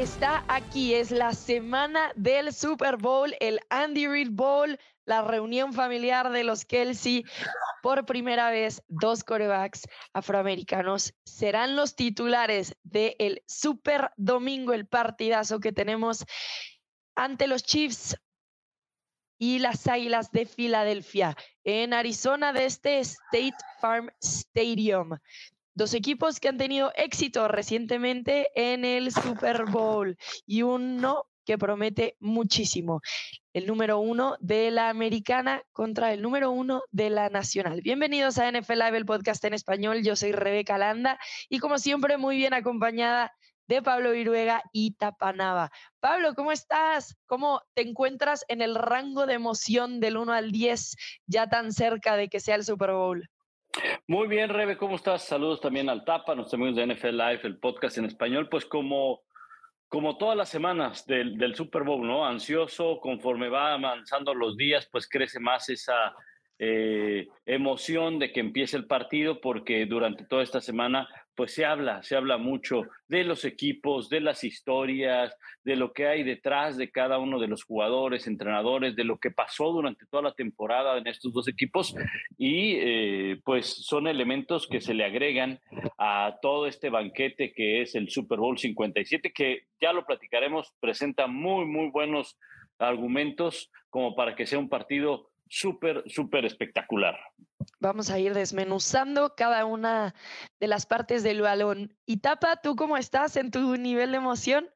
está aquí. Es la semana del Super Bowl, el Andy Reid Bowl, la reunión familiar de los Kelsey. Por primera vez, dos corebacks afroamericanos serán los titulares del Super Domingo, el partidazo que tenemos ante los Chiefs y las Águilas de Filadelfia en Arizona de este State Farm Stadium. Dos equipos que han tenido éxito recientemente en el Super Bowl y uno que promete muchísimo. El número uno de la americana contra el número uno de la nacional. Bienvenidos a NFL Live, el podcast en español. Yo soy Rebeca Landa y como siempre muy bien acompañada de Pablo Viruega y Tapanava. Pablo, ¿cómo estás? ¿Cómo te encuentras en el rango de emoción del 1 al 10 ya tan cerca de que sea el Super Bowl? Muy bien, Rebe, ¿cómo estás? Saludos también al Tapa, nuestros amigos de NFL Live, el podcast en español. Pues como, como todas las semanas del, del Super Bowl, ¿no? Ansioso, conforme va avanzando los días, pues crece más esa eh, emoción de que empiece el partido, porque durante toda esta semana pues se habla, se habla mucho de los equipos, de las historias, de lo que hay detrás de cada uno de los jugadores, entrenadores, de lo que pasó durante toda la temporada en estos dos equipos. Y eh, pues son elementos que se le agregan a todo este banquete que es el Super Bowl 57, que ya lo platicaremos, presenta muy, muy buenos argumentos como para que sea un partido súper, súper espectacular. Vamos a ir desmenuzando cada una de las partes del balón. Y Tapa, ¿tú cómo estás en tu nivel de emoción?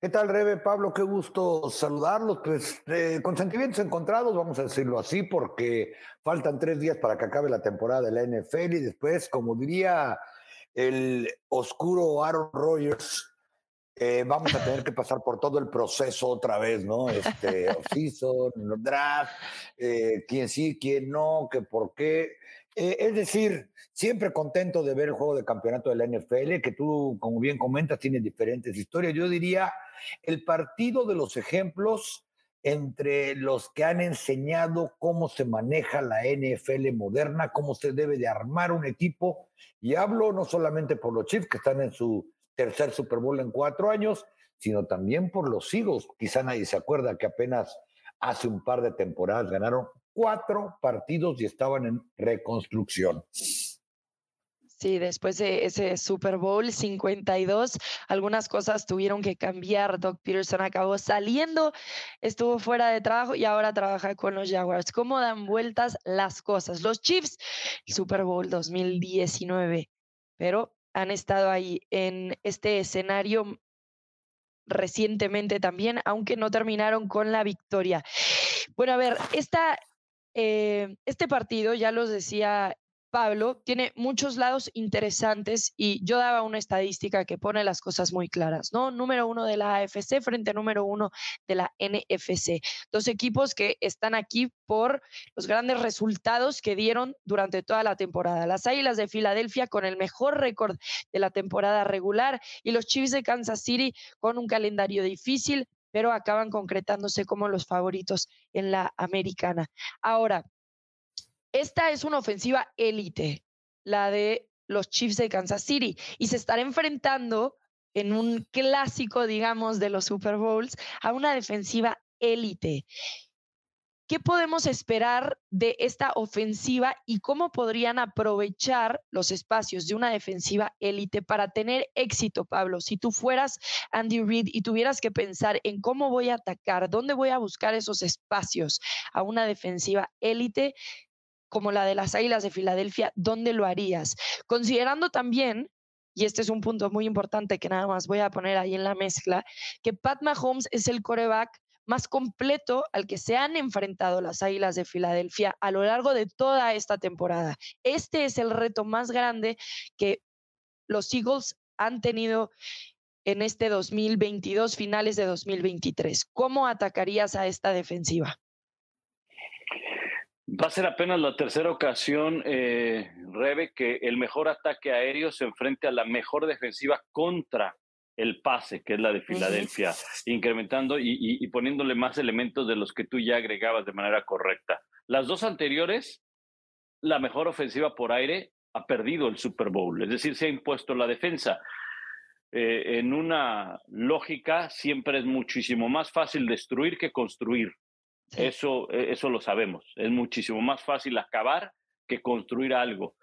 ¿Qué tal, Rebe? Pablo, qué gusto saludarlos. Pues eh, con sentimientos encontrados, vamos a decirlo así, porque faltan tres días para que acabe la temporada de la NFL y después, como diría el oscuro Aaron Rodgers, eh, vamos a tener que pasar por todo el proceso otra vez, ¿no? Este, off-season, draft, eh, quién sí, quién no, qué por qué. Eh, es decir, siempre contento de ver el juego de campeonato de la NFL, que tú, como bien comentas, tienes diferentes historias. Yo diría el partido de los ejemplos entre los que han enseñado cómo se maneja la NFL moderna, cómo se debe de armar un equipo. Y hablo no solamente por los Chiefs que están en su tercer Super Bowl en cuatro años, sino también por los Eagles. Quizá nadie se acuerda que apenas hace un par de temporadas ganaron cuatro partidos y estaban en reconstrucción. Sí, después de ese Super Bowl 52, algunas cosas tuvieron que cambiar. Doc Peterson acabó saliendo, estuvo fuera de trabajo y ahora trabaja con los Jaguars. ¿Cómo dan vueltas las cosas? Los Chiefs, Super Bowl 2019, pero han estado ahí en este escenario recientemente también, aunque no terminaron con la victoria. Bueno, a ver, esta, eh, este partido, ya los decía Pablo, tiene muchos lados interesantes y yo daba una estadística que pone las cosas muy claras, ¿no? Número uno de la AFC frente a número uno de la NFC. Dos equipos que están aquí por los grandes resultados que dieron durante toda la temporada. Las Águilas de Filadelfia con el mejor récord de la temporada regular y los Chiefs de Kansas City con un calendario difícil, pero acaban concretándose como los favoritos en la americana. Ahora, esta es una ofensiva élite, la de los Chiefs de Kansas City, y se estará enfrentando en un clásico, digamos, de los Super Bowls a una defensiva élite. ¿Qué podemos esperar de esta ofensiva y cómo podrían aprovechar los espacios de una defensiva élite para tener éxito, Pablo? Si tú fueras Andy Reid y tuvieras que pensar en cómo voy a atacar, dónde voy a buscar esos espacios a una defensiva élite, como la de las Águilas de Filadelfia, ¿dónde lo harías? Considerando también, y este es un punto muy importante que nada más voy a poner ahí en la mezcla, que Pat Mahomes es el coreback más completo al que se han enfrentado las Águilas de Filadelfia a lo largo de toda esta temporada. Este es el reto más grande que los Eagles han tenido en este 2022, finales de 2023. ¿Cómo atacarías a esta defensiva? Va a ser apenas la tercera ocasión, eh, Rebe, que el mejor ataque aéreo se enfrente a la mejor defensiva contra el pase, que es la de Filadelfia, incrementando y, poniéndole más elementos de los que tú ya agregabas de manera correcta. Las dos anteriores, la mejor ofensiva por aire ha perdido el Super Bowl, es decir, se ha impuesto la defensa. eh, en una lógica siempre es muchísimo más fácil destruir que construir. Eso, e, eso lo sabemos. Es muchísimo más fácil acabar que construir algo.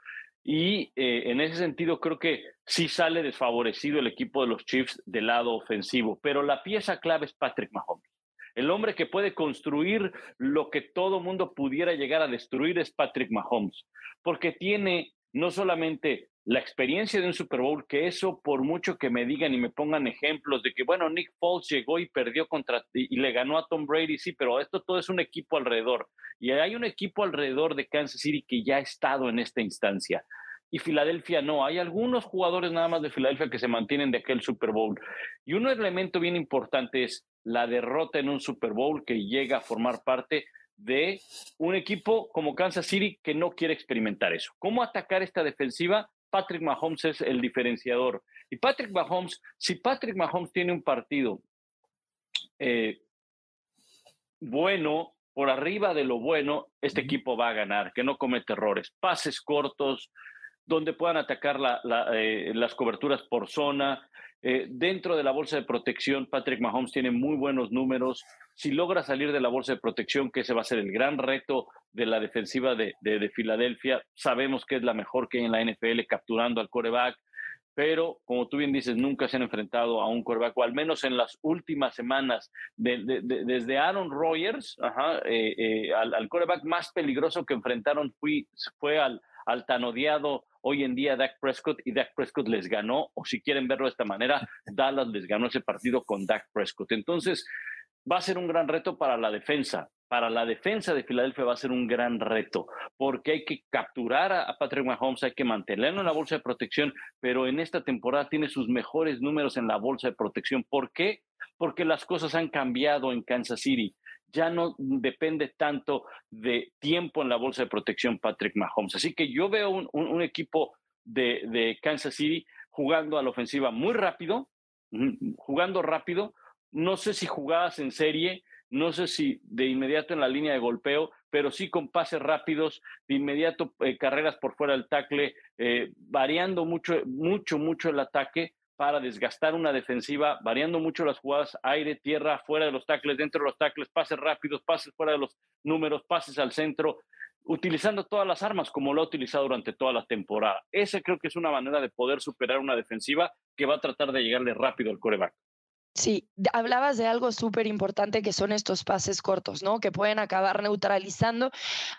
Y eh, en ese sentido creo que sí sale desfavorecido el equipo de los Chiefs del lado ofensivo, pero la pieza clave es Patrick Mahomes. El hombre que puede construir lo que todo mundo pudiera llegar a destruir es Patrick Mahomes, porque tiene no solamente la experiencia de un Super Bowl, que eso por mucho que me digan y me pongan ejemplos de que, bueno, Nick Foles llegó y perdió contra y le ganó a Tom Brady, sí, pero esto todo es un equipo alrededor. Y hay un equipo alrededor de Kansas City que ya ha estado en esta instancia. Y Filadelfia no. Hay algunos jugadores nada más de Filadelfia que se mantienen de aquel Super Bowl. Y un elemento bien importante es la derrota en un Super Bowl que llega a formar parte de un equipo como Kansas City que no quiere experimentar eso. ¿Cómo atacar esta defensiva? Patrick Mahomes es el diferenciador. Y Patrick Mahomes, si Patrick Mahomes tiene un partido eh, bueno, por arriba de lo bueno, este equipo va a ganar, que no comete errores. Pases cortos, donde puedan atacar eh, las coberturas por zona. Eh, dentro de la bolsa de protección, Patrick Mahomes tiene muy buenos números. Si logra salir de la bolsa de protección, que ese va a ser el gran reto de la defensiva de, de, Filadelfia, sabemos que es la mejor que hay en la NFL capturando al coreback, pero como tú bien dices, nunca se han enfrentado a un coreback, o al menos en las últimas semanas, desde Aaron Rodgers eh, eh, al, al, coreback más peligroso que enfrentaron fue, fue al, al tan odiado hoy en día Dak Prescott y Dak Prescott les ganó, o si quieren verlo de esta manera, Dallas les ganó ese partido con Dak Prescott. Entonces, va a ser un gran reto para la defensa. Para la defensa de Filadelfia va a ser un gran reto, porque hay que capturar a, Patrick Mahomes, hay que mantenerlo en la bolsa de protección, pero en esta temporada tiene sus mejores números en la bolsa de protección. ¿Por qué? Porque las cosas han cambiado en Kansas City ya no depende tanto de tiempo en la bolsa de protección Patrick Mahomes. Así que yo veo un, equipo de, Kansas City jugando a la ofensiva muy rápido, jugando rápido, no sé si jugadas en serie, no sé si de inmediato en la línea de golpeo, pero sí con pases rápidos, de inmediato eh, carreras por fuera del tackle, eh, variando mucho, mucho, mucho el ataque para desgastar una defensiva, variando mucho las jugadas, aire, tierra, fuera de los tackles, dentro de los tackles, pases rápidos, pases fuera de los números, pases al centro, utilizando todas las armas como lo ha utilizado durante toda la temporada. Esa creo que es una manera de poder superar una defensiva que va a tratar de llegarle rápido al coreback. Sí, hablabas de algo súper importante que son estos pases cortos, ¿no? Que pueden acabar neutralizando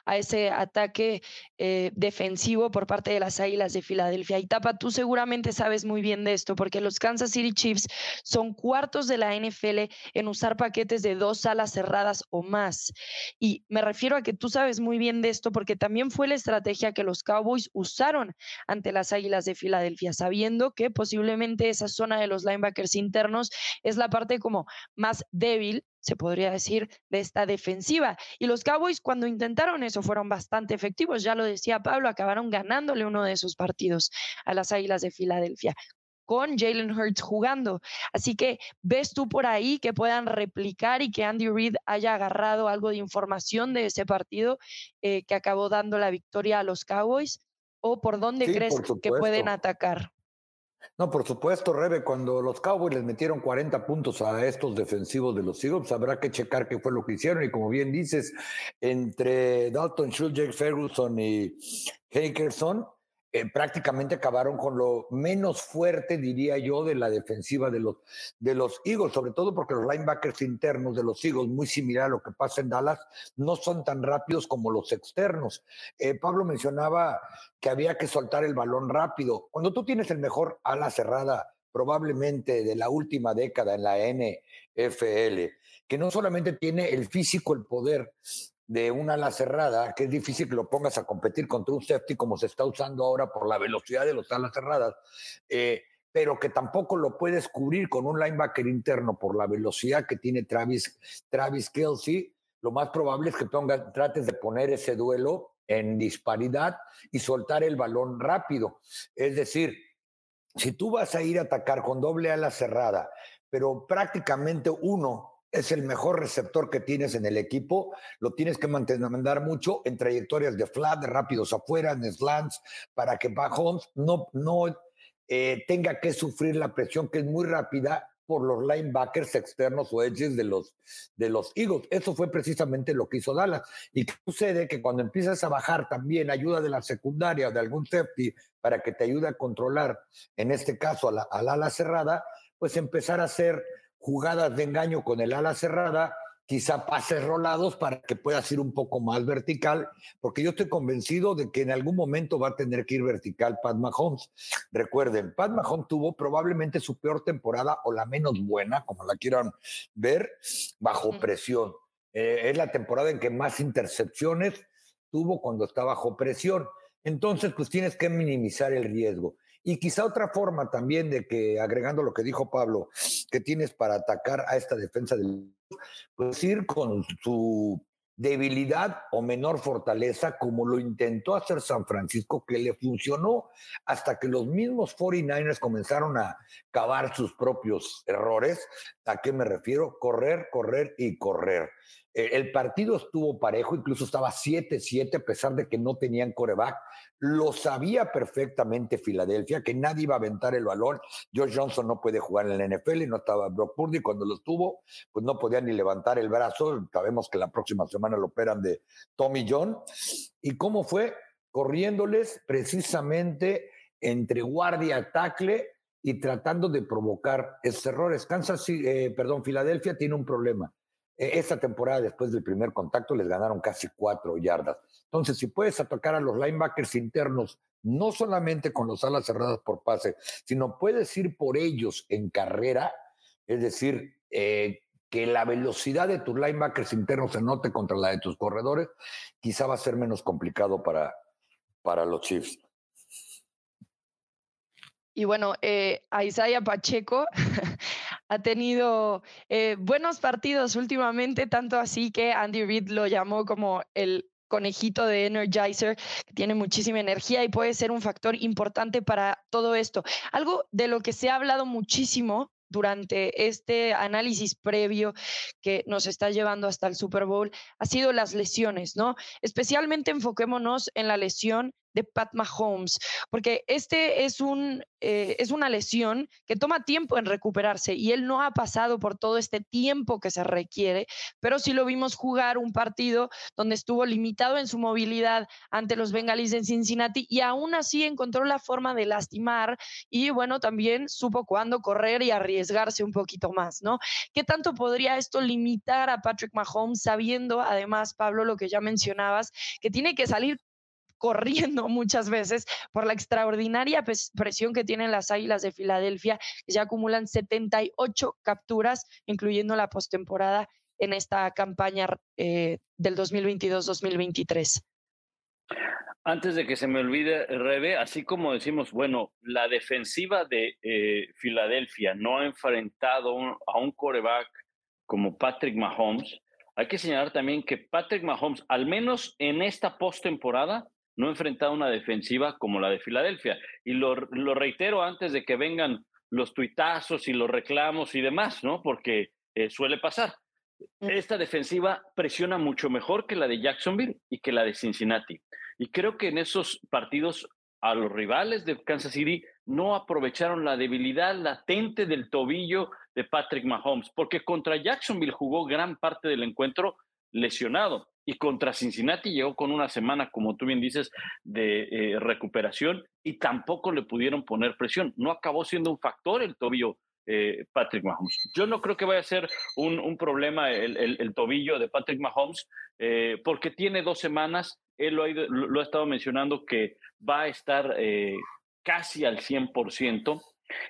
a ese ataque eh, defensivo por parte de las Águilas de Filadelfia. Y Tapa, tú seguramente sabes muy bien de esto, porque los Kansas City Chiefs son cuartos de la NFL en usar paquetes de dos alas cerradas o más. Y me refiero a que tú sabes muy bien de esto, porque también fue la estrategia que los Cowboys usaron ante las Águilas de Filadelfia, sabiendo que posiblemente esa zona de los linebackers internos es la parte como más débil, se podría decir, de esta defensiva. Y los Cowboys cuando intentaron eso fueron bastante efectivos, ya lo decía Pablo, acabaron ganándole uno de esos partidos a las Águilas de Filadelfia con Jalen Hurts jugando. Así que ves tú por ahí que puedan replicar y que Andy Reid haya agarrado algo de información de ese partido eh, que acabó dando la victoria a los Cowboys o por dónde crees que pueden atacar. No, por supuesto, Rebe, cuando los Cowboys les metieron 40 puntos a estos defensivos de los Eagles, habrá que checar qué fue lo que hicieron. Y como bien dices, entre Dalton Schultz, Jake Ferguson y Hakerson, eh, prácticamente acabaron con lo menos fuerte, diría yo, de la defensiva de los, de los Eagles, sobre todo porque los linebackers internos de los Eagles, muy similar a lo que pasa en Dallas, no son tan rápidos como los externos. Eh, Pablo mencionaba que había que soltar el balón rápido. Cuando tú tienes el mejor ala cerrada, probablemente de la última década en la NFL, que no solamente tiene el físico, el poder, de una ala cerrada, que es difícil que lo pongas a competir contra un safety como se está usando ahora por la velocidad de los alas cerradas, eh, pero que tampoco lo puedes cubrir con un linebacker interno por la velocidad que tiene Travis, Travis Kelsey, lo más probable es que pongas, trates de poner ese duelo en disparidad y soltar el balón rápido. Es decir, si tú vas a ir a atacar con doble ala cerrada, pero prácticamente uno es el mejor receptor que tienes en el equipo. Lo tienes que mantener, mandar mucho en trayectorias de flat, rápidos afuera, en slants, para que Mahomes no, no eh, tenga que sufrir la presión que es muy rápida por los linebackers externos o edges de los, de los Eagles. Eso fue precisamente lo que hizo Dallas. Y qué sucede que cuando empiezas a bajar también ayuda de la secundaria o de algún safety para que te ayude a controlar, en este caso al ala cerrada, pues empezar a hacer jugadas de engaño con el ala cerrada quizá pases rolados para que pueda ir un poco más vertical, porque yo estoy convencido de que en algún momento va a tener que ir vertical Pat Mahomes. Recuerden, Pat Mahomes tuvo probablemente su peor temporada o la menos buena, como la quieran ver, bajo presión. Eh, es la temporada en que más intercepciones tuvo cuando está bajo presión. Entonces, pues tienes que minimizar el riesgo. Y quizá otra forma también de que, agregando lo que dijo Pablo, que tienes para atacar a esta defensa del pues ir con su debilidad o menor fortaleza, como lo intentó hacer San Francisco, que le funcionó hasta que los mismos 49ers comenzaron a cavar sus propios errores. ¿A qué me refiero? Correr, correr y correr. Eh, el partido estuvo parejo, incluso estaba 7-7 a pesar de que no tenían coreback. Lo sabía perfectamente Filadelfia, que nadie iba a aventar el balón. George Johnson no puede jugar en el NFL y no estaba Brock Purdy. Cuando lo tuvo, pues no podía ni levantar el brazo. Sabemos que la próxima semana lo operan de Tommy John. ¿Y cómo fue? Corriéndoles precisamente entre guardia, tackle y tratando de provocar esos errores. Kansas, eh, perdón, Filadelfia tiene un problema e, esta temporada, después del primer contacto, les ganaron casi cuatro yardas. Entonces, si puedes atacar a los linebackers internos, no solamente con los alas cerradas por pase, sino puedes ir por ellos en carrera, es decir, eh, que la velocidad de tus linebackers internos se note contra la de tus corredores, quizá va a ser menos complicado para, para los Chiefs. Y bueno, eh, a Isaiah Pacheco ha tenido eh, buenos partidos últimamente, tanto así que Andy Reid lo llamó como el conejito de Energizer, que tiene muchísima energía y puede ser un factor importante para todo esto. Algo de lo que se ha hablado muchísimo durante este análisis previo que nos está llevando hasta el Super Bowl ha sido las lesiones, ¿no? Especialmente enfoquémonos en la lesión de Pat Mahomes, porque este es, un, eh, es una lesión que toma tiempo en recuperarse y él no ha pasado por todo este tiempo que se requiere, pero sí lo vimos jugar un partido donde estuvo limitado en su movilidad ante los Bengalis en Cincinnati y aún así encontró la forma de lastimar y bueno, también supo cuándo correr y arriesgarse un poquito más, ¿no? ¿Qué tanto podría esto limitar a Patrick Mahomes sabiendo, además, Pablo, lo que ya mencionabas, que tiene que salir corriendo muchas veces por la extraordinaria presión que tienen las Águilas de Filadelfia, que ya acumulan 78 capturas, incluyendo la postemporada en esta campaña eh, del 2022-2023. Antes de que se me olvide, Rebe, así como decimos, bueno, la defensiva de eh, Filadelfia no ha enfrentado a un coreback como Patrick Mahomes, hay que señalar también que Patrick Mahomes, al menos en esta postemporada, no ha enfrentado una defensiva como la de Filadelfia. Y lo, reitero antes de que vengan los tuitazos y los reclamos y demás, ¿no? Porque eh, suele pasar. Esta defensiva presiona mucho mejor que la de Jacksonville y que la de Cincinnati. Y creo que en esos partidos a los rivales de Kansas City no aprovecharon la debilidad latente del tobillo de Patrick Mahomes, porque contra Jacksonville jugó gran parte del encuentro lesionado y contra Cincinnati llegó con una semana, como tú bien dices, de eh, recuperación y tampoco le pudieron poner presión. No acabó siendo un factor el tobillo eh, Patrick Mahomes. Yo no creo que vaya a ser un, problema el, tobillo de Patrick Mahomes, eh, porque tiene dos semanas, él lo ha, lo ha, estado mencionando que va a estar casi al 100%.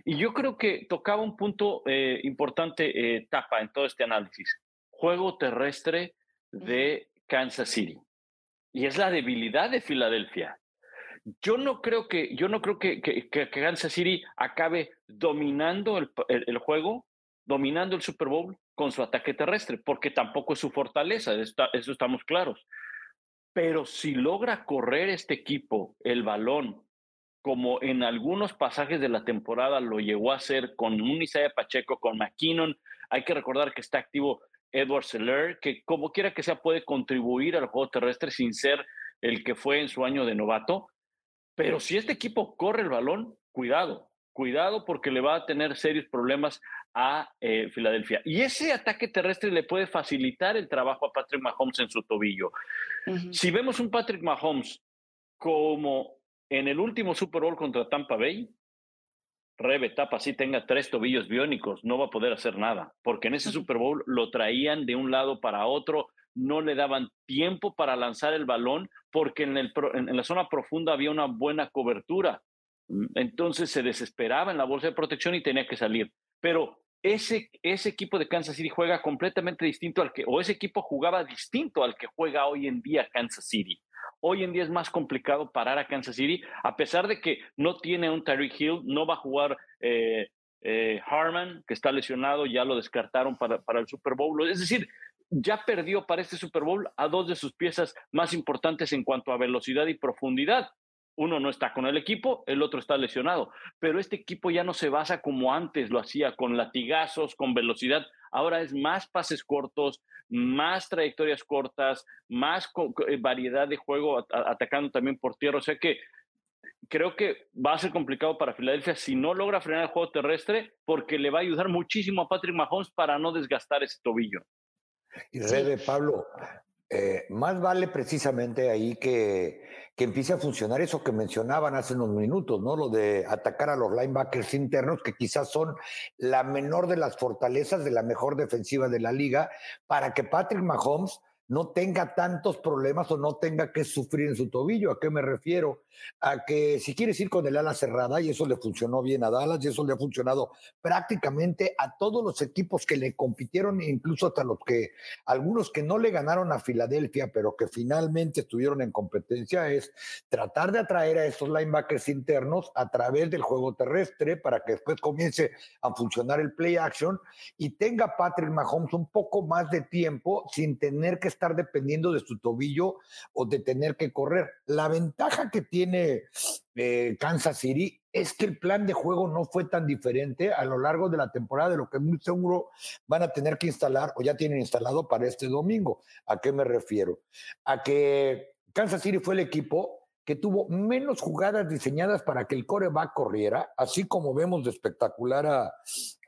Y yo creo que tocaba un punto importante, Tapa, en todo este análisis. Juego terrestre de Kansas City. Y es la debilidad de Filadelfia. Yo no creo que, yo no creo que, Kansas City acabe dominando el, juego, dominando el Super Bowl con su ataque terrestre, porque tampoco es su fortaleza, eso estamos claros. Pero si logra correr este equipo el balón, como en algunos pasajes de la temporada lo llegó a hacer con un Pacheco, con McKinnon, hay que recordar que está activo Edward Seller, que como quiera que sea puede contribuir al juego terrestre sin ser el que fue en su año de novato. Pero si este equipo corre el balón, cuidado, cuidado porque le va a tener serios problemas a eh, Filadelfia. Y ese ataque terrestre le puede facilitar el trabajo a Patrick Mahomes en su tobillo. Si vemos un Patrick Mahomes como en el último Super Bowl contra Tampa Bay, Rebe Tapa si tenga tres tobillos biónicos, no va a poder hacer nada, porque en ese Super Bowl lo traían de un lado para otro, no le daban tiempo para lanzar el balón, porque en, el, en la zona profunda había una buena cobertura. Entonces se desesperaba en la bolsa de protección y tenía que salir. Pero ese, ese equipo de Kansas City juega completamente distinto al que, o ese equipo jugaba distinto al que juega hoy en día Kansas City. Hoy en día es más complicado parar a Kansas City, a pesar de que no tiene un Tyreek Hill, no va a jugar eh, eh, Harman, que está lesionado, ya lo descartaron para, para el Super Bowl. Es decir, ya perdió para este Super Bowl a dos de sus piezas más importantes en cuanto a velocidad y profundidad uno no está con el equipo, el otro está lesionado. Pero este equipo ya no se basa como antes lo hacía, con latigazos, con velocidad. Ahora es más pases cortos, más trayectorias cortas, más eh, variedad de juego atacando también por tierra. O sea que creo que va a ser complicado para Filadelfia si no logra frenar el juego terrestre, porque le va a ayudar muchísimo a Patrick Mahomes para no desgastar ese tobillo. Y Rebe, Pablo, eh, más vale precisamente ahí que, que, empiece a funcionar eso que mencionaban hace unos minutos, ¿no? Lo de atacar a los linebackers internos, que quizás son la menor de las fortalezas de la mejor defensiva de la liga, para que Patrick Mahomes no tenga tantos problemas o no tenga que sufrir en su tobillo. ¿A qué me refiero? A que si quieres ir con el ala cerrada, y eso le funcionó bien a Dallas, y eso le ha funcionado prácticamente a todos los equipos que le compitieron, incluso hasta los que, algunos que no le ganaron a Filadelfia, pero que finalmente estuvieron en competencia, es tratar de atraer a esos linebackers internos a través del juego terrestre para que después comience a funcionar el play action y tenga Patrick Mahomes un poco más de tiempo sin tener que estar estar dependiendo de su tobillo o de tener que correr. La ventaja que tiene eh, Kansas City es que el plan de juego no fue tan diferente a lo largo de la temporada de lo que muy seguro van a tener que instalar o ya tienen instalado para este domingo. ¿A qué me refiero? A que Kansas City fue el equipo que tuvo menos jugadas diseñadas para que el coreback corriera, así como vemos de espectacular a,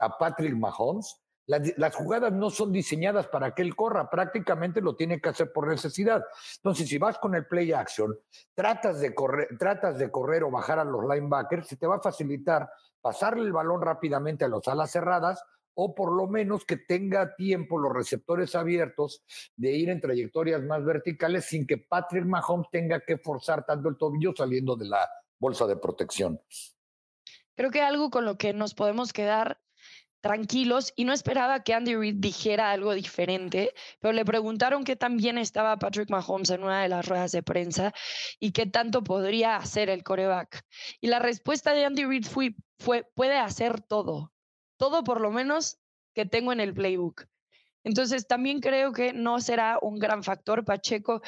a Patrick Mahomes, las, jugadas no son diseñadas para que él corra, prácticamente lo tiene que hacer por necesidad. Entonces, si vas con el play action, tratas de correr, tratas de correr o bajar a los linebackers, se te va a facilitar pasarle el balón rápidamente a los alas cerradas o por lo menos que tenga tiempo los receptores abiertos de ir en trayectorias más verticales sin que Patrick Mahomes tenga que forzar tanto el tobillo saliendo de la bolsa de protección. Creo que algo con lo que nos podemos quedar tranquilos y no esperaba que Andy Reid dijera algo diferente, pero le preguntaron qué tan bien estaba Patrick Mahomes en una de las ruedas de prensa y qué tanto podría hacer el coreback. Y la respuesta de Andy Reid fue, fue puede hacer todo, todo por lo menos que tengo en el playbook. Entonces también creo que no será un gran factor. Pacheco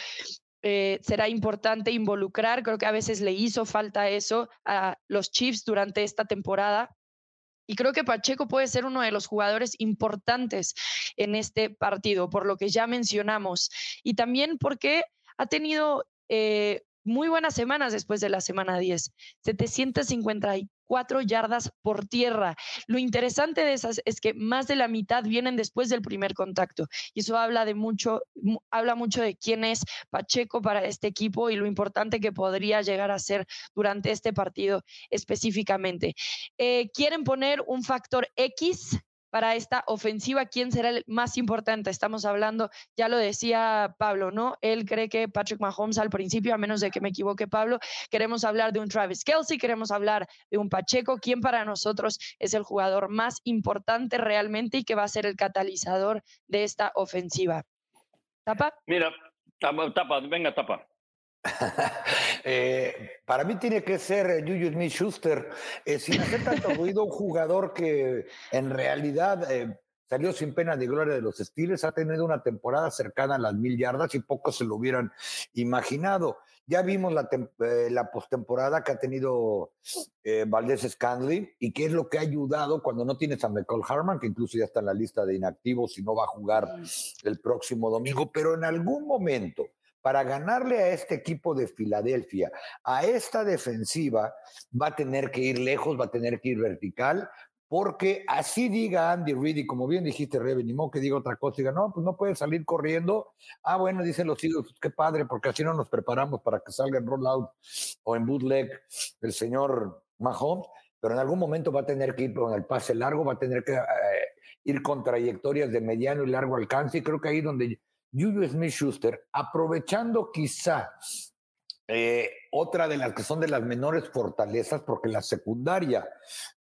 eh, será importante involucrar, creo que a veces le hizo falta eso a los Chiefs durante esta temporada y creo que Pacheco puede ser uno de los jugadores importantes en este partido, por lo que ya mencionamos. Y también porque ha tenido eh, muy buenas semanas después de la semana 10. 754 yardas por tierra. Lo interesante de esas es que más de la mitad vienen después del primer contacto. Y eso habla de mucho, habla mucho de quién es Pacheco para este equipo y lo importante que podría llegar a ser durante este partido específicamente. Eh, ¿Quieren poner un factor X para esta ofensiva, ¿quién será el más importante? Estamos hablando, ya lo decía Pablo, ¿no? Él cree que Patrick Mahomes al principio, a menos de que me equivoque Pablo, queremos hablar de un Travis Kelsey, queremos hablar de un Pacheco, ¿quién para nosotros es el jugador más importante realmente y que va a ser el catalizador de esta ofensiva. ¿Tapa? Mira, tapa, venga, tapa. Eh, para mí tiene que ser eh, Juju Smith Schuster, eh, sin hacer tanto ruido, un jugador que en realidad salió sin pena de gloria de los Steelers, ha tenido una temporada cercana a las mil yardas y pocos se lo hubieran imaginado. Ya vimos la, la postemporada que ha tenido Valdés Scanley y qué es lo que ha ayudado cuando no tienes a McCall Harman, que incluso ya está en la lista de inactivos y no va a jugar el próximo domingo, pero en algún momento para ganarle a este equipo de Filadelfia, a esta defensiva, va a tener que ir lejos, va a tener que ir vertical, porque así diga Andy Reid, y como bien dijiste, Rebe, ni modo que diga otra cosa, diga, no, pues no puede salir corriendo. Ah, bueno, dicen los hijos, qué padre, porque así no nos preparamos para que salga en rollout o en bootleg el señor Mahomes, pero en algún momento va a tener que ir con el pase largo, va a tener que eh, ir con trayectorias de mediano y largo alcance, y creo que ahí donde Julius Smith Schuster, aprovechando quizá eh, otra de las que son de las menores fortalezas, porque la secundaria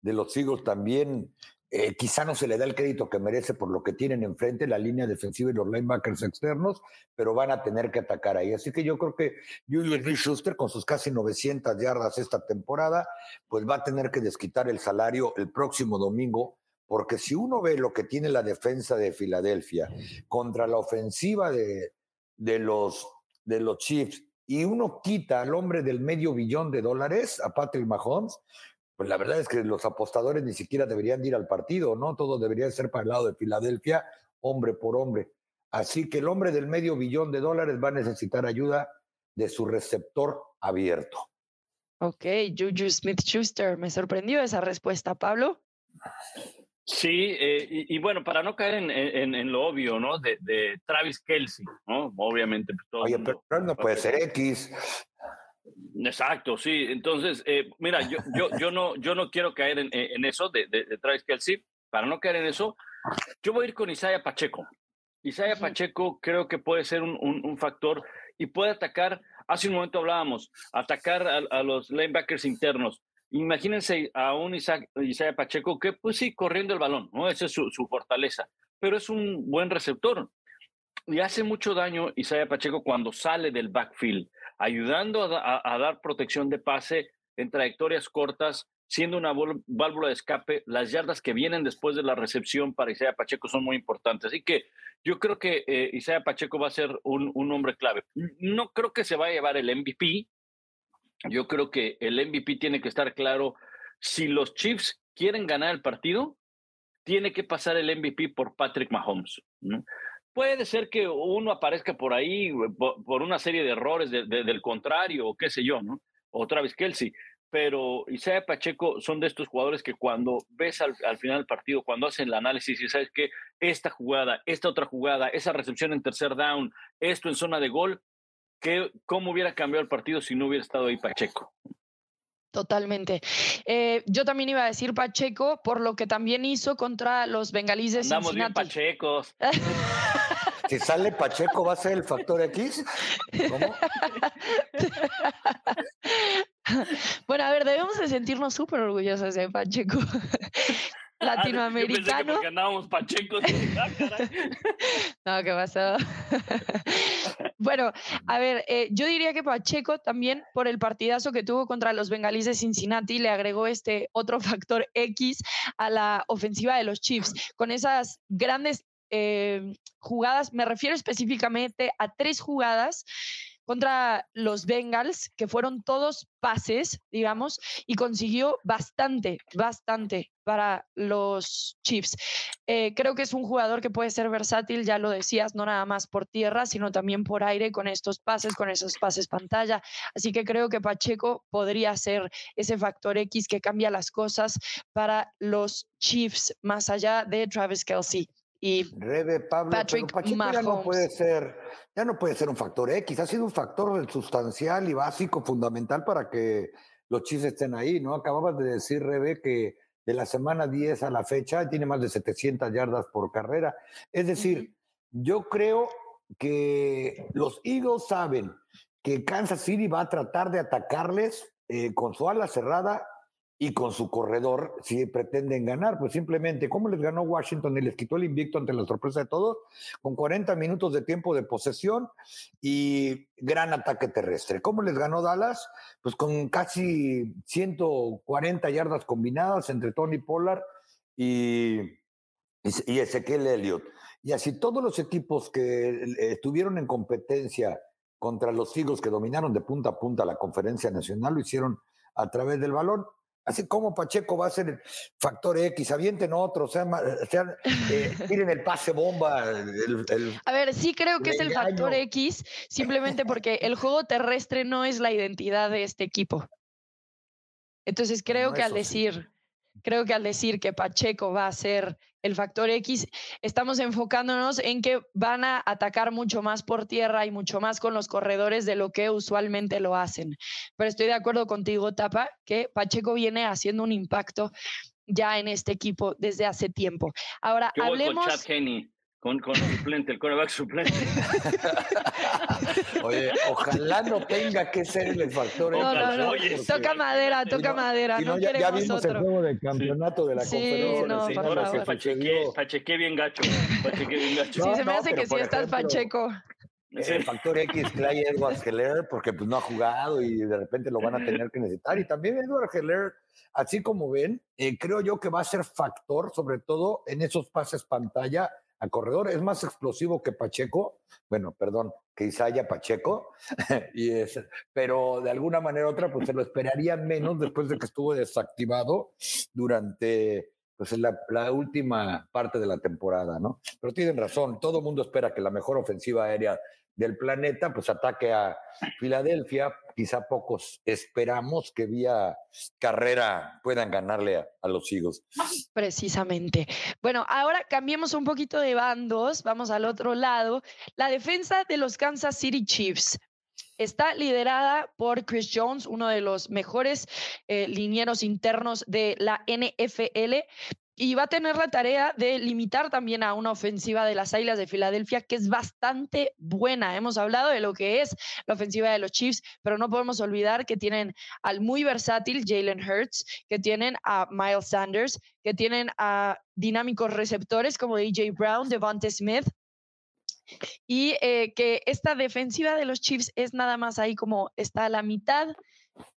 de los Eagles también eh, quizá no se le da el crédito que merece por lo que tienen enfrente, la línea defensiva y los linebackers externos, pero van a tener que atacar ahí. Así que yo creo que Julius Smith Schuster, con sus casi 900 yardas esta temporada, pues va a tener que desquitar el salario el próximo domingo porque si uno ve lo que tiene la defensa de Filadelfia contra la ofensiva de, de, los, de los Chiefs y uno quita al hombre del medio billón de dólares, a Patrick Mahomes, pues la verdad es que los apostadores ni siquiera deberían ir al partido, ¿no? Todo debería ser para el lado de Filadelfia, hombre por hombre. Así que el hombre del medio billón de dólares va a necesitar ayuda de su receptor abierto. Ok, Juju Smith Schuster, me sorprendió esa respuesta, Pablo. Sí, eh, y, bueno, para no caer en, lo obvio, ¿no? De, Travis Kelsey, ¿no? Obviamente. Pues, todo Oye, pero no puede ser X. Exacto, sí. Entonces, eh, mira, yo, yo, yo, no, yo no quiero caer en, eso de, Travis Kelsey. Para no caer en eso, yo voy a ir con Isaiah Pacheco. Isaiah Pacheco creo que puede ser un, factor y puede atacar. Hace un momento hablábamos, atacar a los linebackers internos. Imagínense a un Isaac, Isaiah Pacheco que, pues sí, corriendo el balón, ¿no? Esa es su, fortaleza, pero es un buen receptor. Y hace mucho daño Isaiah Pacheco cuando sale del backfield, ayudando a, dar protección de pase en trayectorias cortas, siendo una válvula de escape. Las yardas que vienen después de la recepción para Isaiah Pacheco son muy importantes. Así que yo creo que eh, Isaiah Pacheco va a ser un, un hombre clave. No creo que se va a llevar el MVP, yo creo que el MVP tiene que estar claro. Si los Chiefs quieren ganar el partido, tiene que pasar el MVP por Patrick Mahomes. Puede ser que uno aparezca por ahí por, una serie de errores del contrario, o qué sé yo, ¿no? O Travis Kelsey. Pero Isaiah Pacheco son de estos jugadores que cuando ves al, final del partido, cuando hacen el análisis y sabes que esta jugada, esta otra jugada, esa recepción en tercer down, esto en zona de gol, ¿Cómo hubiera cambiado el partido si no hubiera estado ahí Pacheco? Totalmente. Eh, yo también iba a decir Pacheco por lo que también hizo contra los bengalíes de Andamos bien Pachecos. Si sale Pacheco, ¿va a ser el factor X? ¿Cómo? Bueno, a ver, debemos de sentirnos súper orgullosos de Pacheco. latinoamericano. Ah, ganábamos Pacheco. no, ¿qué pasó? Bueno, a ver, eh, yo diría que Pacheco también por el partidazo que tuvo contra los bengalíes de Cincinnati le agregó este otro factor X a la ofensiva de los Chiefs. Con esas grandes eh, jugadas, me refiero específicamente a tres jugadas contra los Bengals, que fueron todos pases, digamos, y consiguió bastante, bastante para los Chiefs. Eh, creo que es un jugador que puede ser versátil, ya lo decías, no nada más por tierra, sino también por aire con estos pases, con esos pases pantalla. Así que creo que Pacheco podría ser ese factor X que cambia las cosas para los Chiefs, más allá de Travis Kelsey. Y Rebe, Pablo, Patrick Pacheco ya no puede ser, ya no puede ser un factor X, ha sido un factor sustancial y básico, fundamental para que los Chiefs estén ahí, ¿no? Acababas de decir, Rebe, que de la semana 10 a la fecha tiene más de 700 yardas por carrera. Es decir, yo creo que los Eagles saben que Kansas City va a tratar de atacarles eh, con su ala cerrada y con su corredor si pretenden ganar. Pues simplemente, ¿cómo les ganó Washington y les quitó el invicto ante la sorpresa de todos? Con 40 minutos de tiempo de posesión y gran ataque terrestre. ¿Cómo les ganó Dallas? Pues con casi 140 yardas combinadas entre Tony Pollard y, y Ezequiel Elliott. Y así todos los equipos que estuvieron en competencia contra los Eagles que dominaron de punta a punta la conferencia nacional lo hicieron a través del balón Así como Pacheco va a ser el factor X, avienten otro, sean, eh, tiren el pase bomba. a ver, sí creo que es el factor X, simplemente porque el juego terrestre no es la identidad de este equipo. Entonces creo que al decir, creo que al decir que Pacheco va a ser el factor X, estamos enfocándonos en que van a atacar mucho más por tierra y mucho más con los corredores de lo que usualmente lo hacen. Pero estoy de acuerdo contigo, Tapa, que Pacheco viene haciendo un impacto ya en este equipo desde hace tiempo. Ahora, hablemos... Con, con suplente, el coreback suplente. Oye, ojalá no tenga que ser el factor. No, no, no. toca madera, toca madera. No, ya, ya, vimos el juego de campeonato de la sí, conferencia. No, sí, ahora sí, pachequé, pachequé bien gacho. Pachequé bien gacho. sí, se me hace que sí estás Pacheco. El factor X, Clay Edwards Heller, porque pues no ha jugado y de repente lo van a tener que necesitar. Y también Edward Heller, así como ven, eh, creo yo que va a ser factor, sobre todo en esos pases pantalla a corredor. Es más explosivo que Pacheco, bueno, perdón, que Isaya Pacheco, y es, pero de alguna manera u otra, pues se lo esperaría menos después de que estuvo desactivado durante pues, la, la última parte de la temporada, ¿no? Pero tienen razón, todo el mundo espera que la mejor ofensiva aérea del planeta, pues ataque a Filadelfia. Quizá pocos esperamos que vía carrera puedan ganarle a, los Eagles. Precisamente. Bueno, ahora cambiemos un poquito de bandos, vamos al otro lado. La defensa de los Kansas City Chiefs. Está liderada por Chris Jones, uno de los mejores eh, linieros internos de la NFL, y va a tener la tarea de limitar también a una ofensiva de las Águilas de Filadelfia que es bastante buena. Hemos hablado de lo que es la ofensiva de los Chiefs, pero no podemos olvidar que tienen al muy versátil Jalen Hurts, que tienen a Miles Sanders, que tienen a dinámicos receptores como DJ Brown, Devonta Smith, y eh, que esta defensiva de los Chiefs es nada más ahí como está a la mitad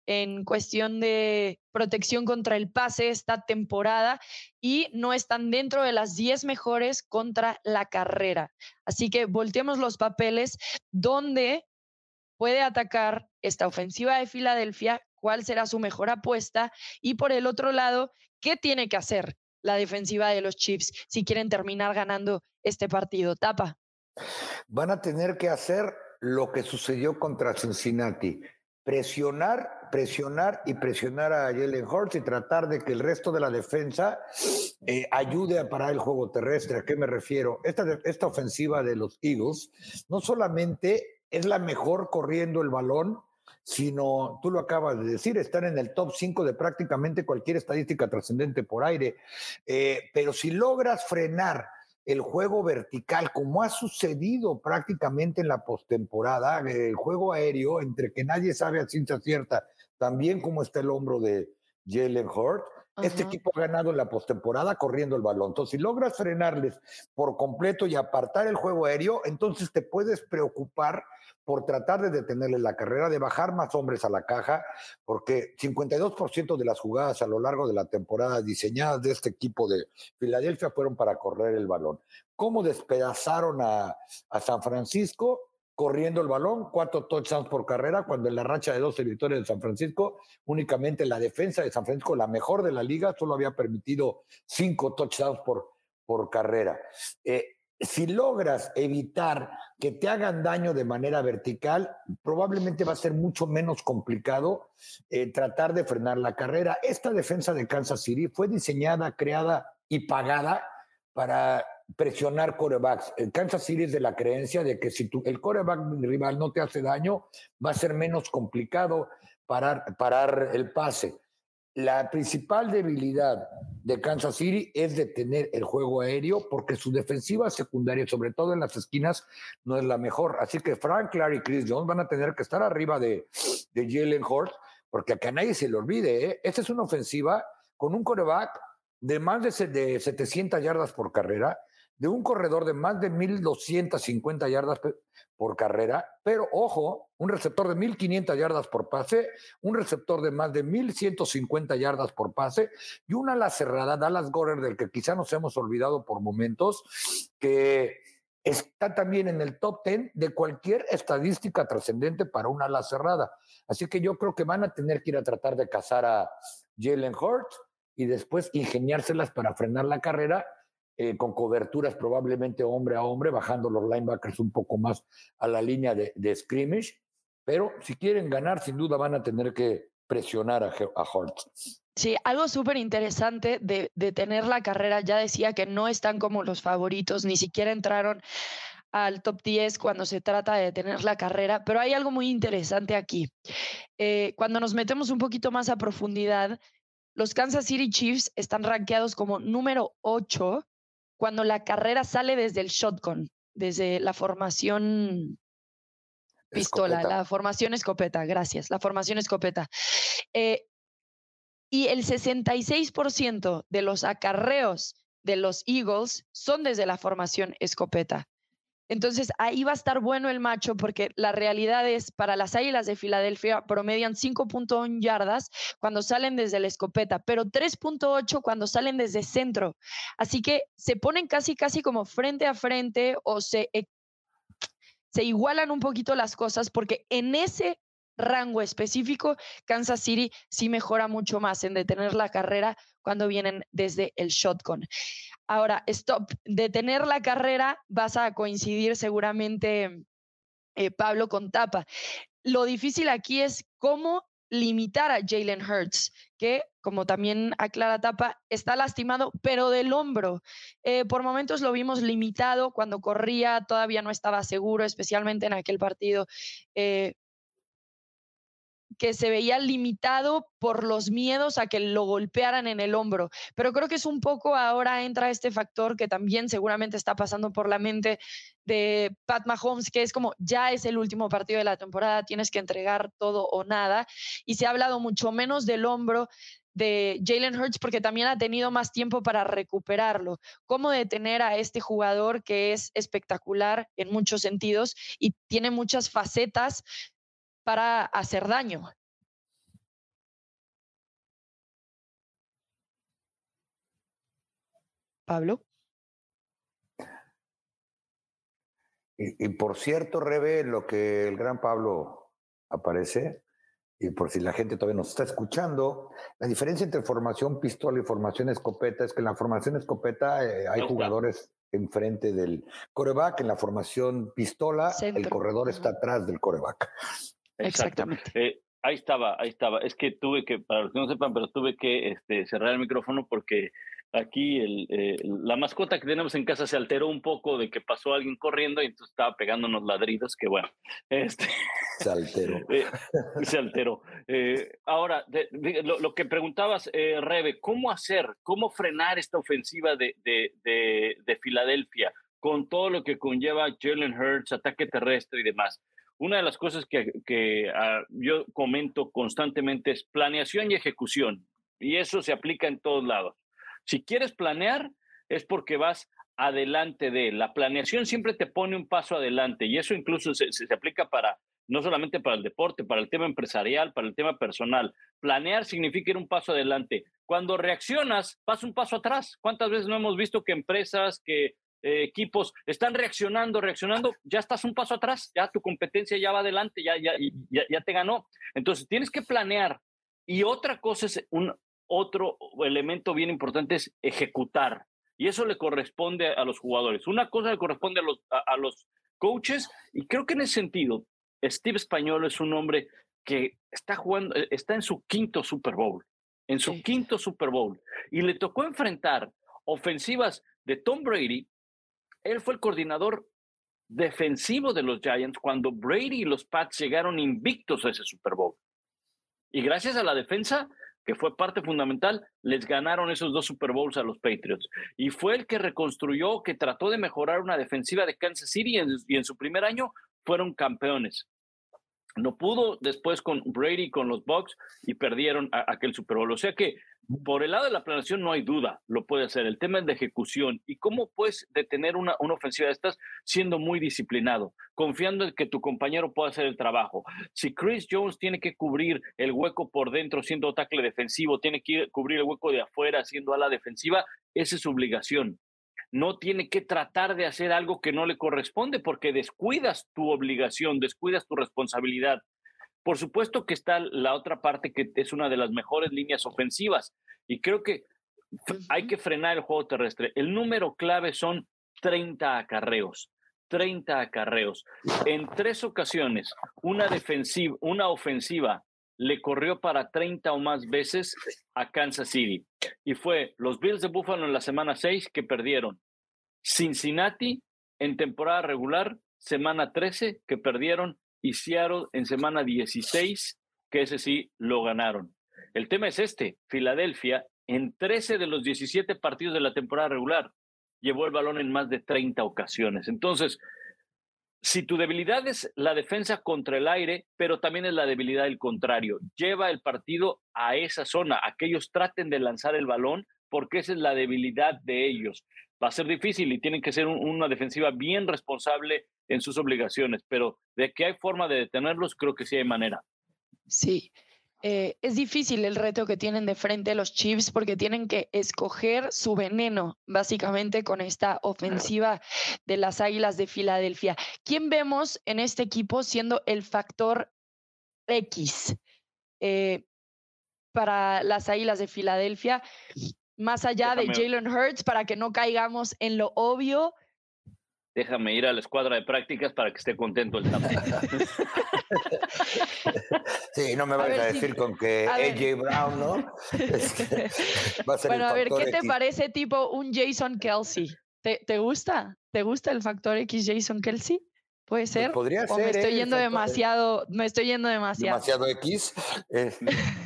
en cuestión de protección contra el pase esta temporada y no están dentro de las 10 mejores contra la carrera. Así que volteemos los papeles donde puede atacar esta ofensiva de Filadelfia, cuál será su mejor apuesta y por el otro lado, ¿qué tiene que hacer la defensiva de los Chiefs si quieren terminar ganando este partido? Tapa. Van a tener que hacer lo que sucedió contra Cincinnati presionar, presionar y presionar a Jalen Hurts y tratar de que el resto de la defensa eh, ayude a parar el juego terrestre. ¿A qué me refiero? Esta, esta ofensiva de los Eagles no solamente es la mejor corriendo el balón, sino, tú lo acabas de decir, están en el top 5 de prácticamente cualquier estadística trascendente por aire. Eh, pero si logras frenar el juego vertical, como ha sucedido prácticamente en la postemporada, el juego aéreo, entre que nadie sabe a ciencia cierta también cómo está el hombro de Jalen Hurt. Este equipo ha ganado en la postemporada corriendo el balón. Entonces, si logras frenarles por completo y apartar el juego aéreo, entonces te puedes preocupar por tratar de detenerle la carrera, de bajar más hombres a la caja, porque 52% de las jugadas a lo largo de la temporada diseñadas de este equipo de Filadelfia fueron para correr el balón. ¿Cómo despedazaron a, San Francisco? corriendo el balón, cuatro touchdowns por carrera, cuando en la racha de 12 victorias de San Francisco, únicamente la defensa de San Francisco, la mejor de la liga, solo había permitido cinco touchdowns por, por carrera. Eh, si logras evitar que te hagan daño de manera vertical, probablemente va a ser mucho menos complicado eh, tratar de frenar la carrera. Esta defensa de Kansas City fue diseñada, creada y pagada para presionar corebacks. El Kansas City es de la creencia de que si el coreback rival no te hace daño, va a ser menos complicado parar el pase. La principal debilidad de Kansas City es detener el juego aéreo porque su defensiva secundaria, sobre todo en las esquinas, no es la mejor. Así que Frank Clark y Chris Jones van a tener que estar arriba de, de Jalen Hurts porque a nadie se le olvide, ¿eh? esta es una ofensiva con un coreback de más de, de 700 yardas por carrera, de un corredor de más de 1.250 yardas por carrera, pero ojo, un receptor de 1.500 yardas por pase, un receptor de más de 1.150 yardas por pase y una ala cerrada, Dallas Gorer, del que quizá nos hemos olvidado por momentos, que está también en el top 10 de cualquier estadística trascendente para una ala cerrada. Así que yo creo que van a tener que ir a tratar de cazar a Jalen Hurts y después ingeniárselas para frenar la carrera eh, con coberturas probablemente hombre a hombre, bajando los linebackers un poco más a la línea de, de scrimmage. Pero si quieren ganar, sin duda van a tener que presionar a, a. Sí, algo súper interesante de, de tener la carrera, ya decía que no están como los favoritos, ni siquiera entraron al top 10 cuando se trata de tener la carrera, pero hay algo muy interesante aquí. Eh, cuando nos metemos un poquito más a profundidad, los Kansas City Chiefs están rankeados como número 8 cuando la carrera sale desde el shotgun, desde la formación pistola, la formación escopeta, gracias, la formación escopeta. Eh, y el 66% de los acarreos de los Eagles son desde la formación escopeta. Entonces ahí va a estar bueno el macho porque la realidad es, para las Águilas de Filadelfia promedian 5.1 yardas cuando salen desde la escopeta, pero 3.8 cuando salen desde centro. Así que se ponen casi, casi como frente a frente o se, e, se igualan un poquito las cosas porque en ese rango específico, Kansas City sí mejora mucho más en detener la carrera cuando vienen desde el shotgun. Ahora, stop, detener la carrera vas a coincidir seguramente, eh, Pablo, con Tapa. Lo difícil aquí es cómo limitar a Jalen Hurts, que, como también aclara Tapa, está lastimado, pero del hombro. Eh, por momentos lo vimos limitado cuando corría, todavía no estaba seguro, especialmente en aquel partido eh, que se veía limitado por los miedos a que lo golpearan en el hombro. Pero creo que es un poco ahora entra este factor que también seguramente está pasando por la mente de Pat Mahomes, que es como ya es el último partido de la temporada, tienes que entregar todo o nada. Y se ha hablado mucho menos del hombro de Jalen Hurts porque también ha tenido más tiempo para recuperarlo. Cómo detener a este jugador que es espectacular en muchos sentidos y tiene muchas facetas para hacer daño. Pablo. Y, por cierto, Rebe, lo que el gran Pablo aparece, y por si la gente todavía nos está escuchando, la diferencia entre formación pistola y formación escopeta es que en la formación escopeta eh, hay jugadores enfrente del coreback, en la formación pistola el corredor está atrás del coreback. Exactamente. Eh, ahí estaba, ahí estaba. Es que tuve que, para los que no sepan, pero tuve que este, cerrar el micrófono porque aquí el, eh, la mascota que tenemos en casa se alteró un poco de que pasó alguien corriendo y entonces estaba pegándonos ladridos, que bueno, este, se alteró. Eh, se alteró. ahora, lo, que preguntabas, Rebe, ¿cómo hacer, cómo frenar esta ofensiva de, de, de, de Filadelfia con todo lo que conlleva Jalen Hurts, ataque terrestre y demás? Una de las cosas que, ah, yo comento constantemente es planeación y ejecución. Y eso se aplica en todos lados. Si quieres planear, es porque vas adelante de. La planeación siempre te pone un paso adelante y eso incluso se, se, aplica para, no solamente para el deporte, para el tema empresarial, para el tema personal. Planear significa ir un paso adelante. Cuando reaccionas, vas un paso atrás. ¿Cuántas veces no hemos visto que empresas, que eh, equipos están reaccionando, reaccionando, ya estás un paso atrás, ya tu competencia ya va adelante, ya, ya, ya, ya te ganó. Entonces tienes que planear. Y otra cosa es un otro elemento bien importante es ejecutar. Y eso le corresponde a los jugadores. Una cosa le corresponde a los, a, los coaches. Y creo que en ese sentido, Steve Español es un hombre que está jugando, eh, está en su quinto Super Bowl, en su quinto Super Bowl. Y le tocó enfrentar ofensivas de Tom Brady, él fue el coordinador defensivo de los Giants cuando Brady y los Pats llegaron invictos a ese Super Bowl. Y gracias a la defensa, que fue parte fundamental, les ganaron esos dos Super Bowls a los Patriots. Y fue el que reconstruyó, que trató de mejorar una defensiva de Kansas City y en, su primer año fueron campeones. No pudo después con Brady, con los Bucks y perdieron aquel Super Bowl. O sea que por el lado de la planeación no hay duda, lo puede hacer. El tema es de ejecución y cómo puedes detener una, una ofensiva de estas siendo muy disciplinado, confiando en que tu compañero pueda hacer el trabajo. Si Chris Jones tiene que cubrir el hueco por dentro siendo tackle defensivo, tiene que cubrir el hueco de afuera siendo ala defensiva, esa es su obligación. No tiene que tratar de hacer algo que no le corresponde porque descuidas tu obligación, descuidas tu responsabilidad. Por supuesto que está la otra parte que es una de las mejores líneas ofensivas y creo que hay que frenar el juego terrestre. El número clave son 30 acarreos. 30 acarreos. En tres ocasiones, una defensiva, una ofensiva le corrió para 30 o más veces a Kansas City. Y fue los Bills de Buffalo en la semana 6 que perdieron. Cincinnati en temporada regular, semana 13 que perdieron. Y Seattle en semana 16, que ese sí lo ganaron. El tema es este, Filadelfia en 13 de los 17 partidos de la temporada regular llevó el balón en más de 30 ocasiones. Entonces, si tu debilidad es la defensa contra el aire, pero también es la debilidad del contrario, lleva el partido a esa zona, a que ellos traten de lanzar el balón, porque esa es la debilidad de ellos. Va a ser difícil y tienen que ser una defensiva bien responsable en sus obligaciones, pero de que hay forma de detenerlos, creo que sí hay manera. Sí, eh, es difícil el reto que tienen de frente los Chiefs porque tienen que escoger su veneno, básicamente, con esta ofensiva de las Águilas de Filadelfia. ¿Quién vemos en este equipo siendo el factor X eh, para las Águilas de Filadelfia? Más allá de Jalen Hurts, para que no caigamos en lo obvio, déjame ir a la escuadra de prácticas para que esté contento el tapete. sí, no me vayas a, decir con que AJ Brown, ¿no? va a ser bueno, a ver, ¿qué te parece tipo un Jason Kelsey? ¿Te, ¿Te, gusta? ¿Te gusta el factor X Jason Kelsey? ¿Puede pues ser? podría o ser. Me estoy yendo demasiado, me estoy yendo demasiado. Demasiado X. Eh,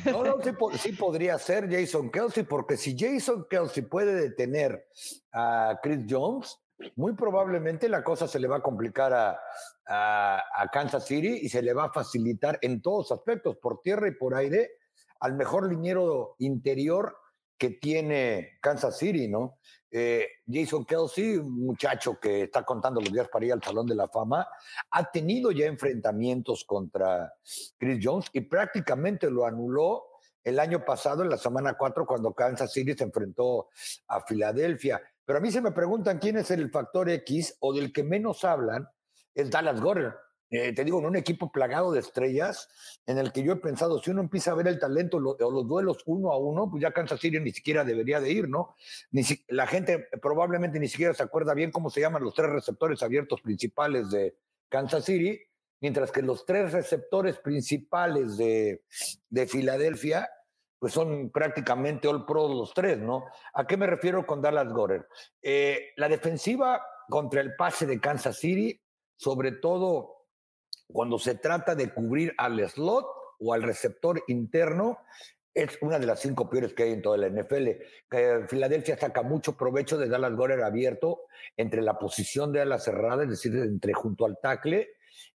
no, no, sí, podría ser Jason Kelsey, porque si Jason Kelsey puede detener a Chris Jones, muy probablemente la cosa se le va a complicar a, Kansas City y se le va a facilitar en todos aspectos, por tierra y por aire, al mejor liniero interior que tiene Kansas City, ¿no? Eh, Jason Kelsey, un muchacho que está contando los días para ir al Salón de la Fama, ha tenido ya enfrentamientos contra Chris Jones y prácticamente lo anuló el año pasado, en la semana 4, cuando Kansas City se enfrentó a Filadelfia. Pero a mí se me preguntan quién es el factor X o del que menos hablan, es Dallas Gore. Eh, te digo, en un equipo plagado de estrellas, en el que yo he pensado, si uno empieza a ver el talento o los duelos uno a uno, pues ya Kansas City ni siquiera debería de ir, ¿no? Ni la gente probablemente ni siquiera se acuerda bien cómo se llaman los tres receptores abiertos principales de Kansas City, mientras que los tres receptores principales de, de Filadelfia pues son prácticamente all pro los tres, ¿no? ¿A qué me refiero con Dallas Gorer? Eh, la defensiva contra el pase de Kansas City, sobre todo cuando se trata de cubrir al slot o al receptor interno, es una de las cinco peores que hay en toda la NFL. Filadelfia saca mucho provecho de Dallas Gorer abierto entre la posición de ala cerrada, es decir, entre junto al tackle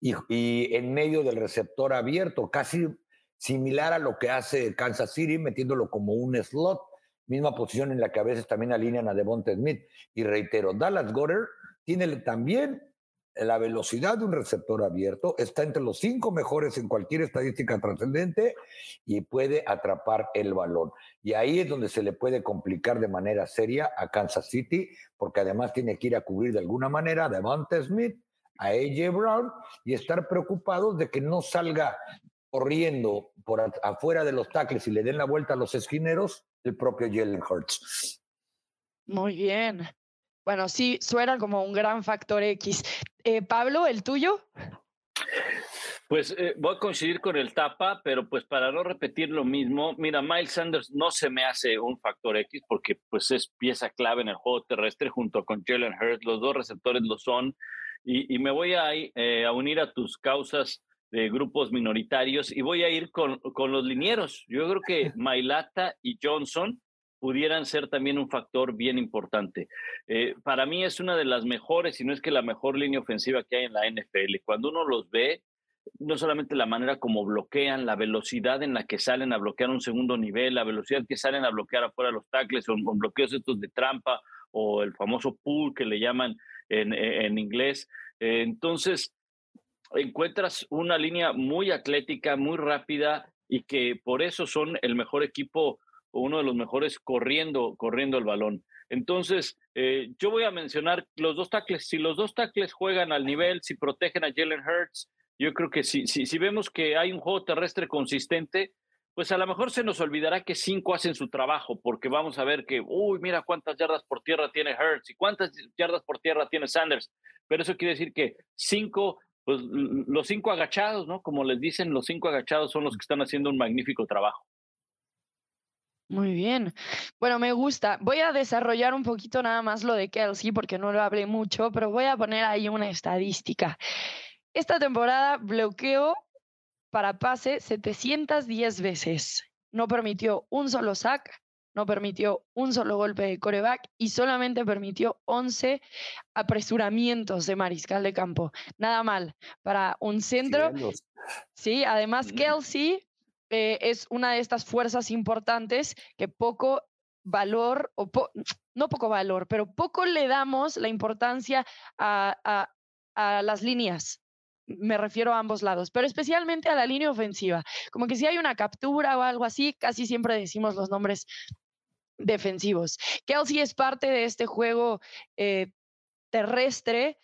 y en medio del receptor abierto, casi similar a lo que hace Kansas City, metiéndolo como un slot, misma posición en la que a veces también alinean a Devonta Smith. Y reitero, Dallas Goddard tiene también la velocidad de un receptor abierto, está entre los cinco mejores en cualquier estadística trascendente y puede atrapar el balón. Y ahí es donde se le puede complicar de manera seria a Kansas City, porque además tiene que ir a cubrir de alguna manera a Devonta Smith, a AJ Brown y estar preocupados de que no salga corriendo por afuera de los tackles y le den la vuelta a los esquineros, el propio Jalen Hurts. Muy bien. Bueno, sí, suena como un gran factor X. Eh, Pablo, ¿el tuyo? Pues eh, voy a coincidir con el tapa, pero pues para no repetir lo mismo, mira, Miles Sanders no se me hace un factor X porque pues es pieza clave en el juego terrestre junto con Jalen Hurts, los dos receptores lo son, y, me voy a, eh, a unir a tus causas de grupos minoritarios y voy a ir con, con los linieros. Yo creo que Mailata y Johnson pudieran ser también un factor bien importante. Eh, para mí es una de las mejores, si no es que la mejor línea ofensiva que hay en la NFL. Cuando uno los ve, no solamente la manera como bloquean, la velocidad en la que salen a bloquear un segundo nivel, la velocidad que salen a bloquear afuera los tackles, o con bloqueos estos de trampa, o el famoso pull que le llaman en, en inglés. Eh, entonces, encuentras una línea muy atlética, muy rápida y que por eso son el mejor equipo o uno de los mejores corriendo, corriendo el balón. Entonces, eh, yo voy a mencionar los dos tackles. Si los dos tackles juegan al nivel, si protegen a Jalen Hurts, yo creo que si, si, si vemos que hay un juego terrestre consistente, pues a lo mejor se nos olvidará que cinco hacen su trabajo, porque vamos a ver que, uy, mira cuántas yardas por tierra tiene Hertz y cuántas yardas por tierra tiene Sanders. Pero eso quiere decir que cinco, pues los cinco agachados, ¿no? Como les dicen, los cinco agachados son los que están haciendo un magnífico trabajo. Muy bien. Bueno, me gusta. Voy a desarrollar un poquito nada más lo de Kelsey porque no lo hablé mucho, pero voy a poner ahí una estadística. Esta temporada bloqueó para pase 710 veces. No permitió un solo sack, no permitió un solo golpe de coreback y solamente permitió 11 apresuramientos de mariscal de campo. Nada mal para un centro. Sí, además Kelsey eh, es una de estas fuerzas importantes que poco valor, o no poco valor, pero poco le damos la importancia a, a las líneas me refiero a ambos lados, pero especialmente a la línea ofensiva. Como que si hay una captura o algo así, casi siempre decimos los nombres defensivos. Kelsey es parte de este juego eh, terrestre.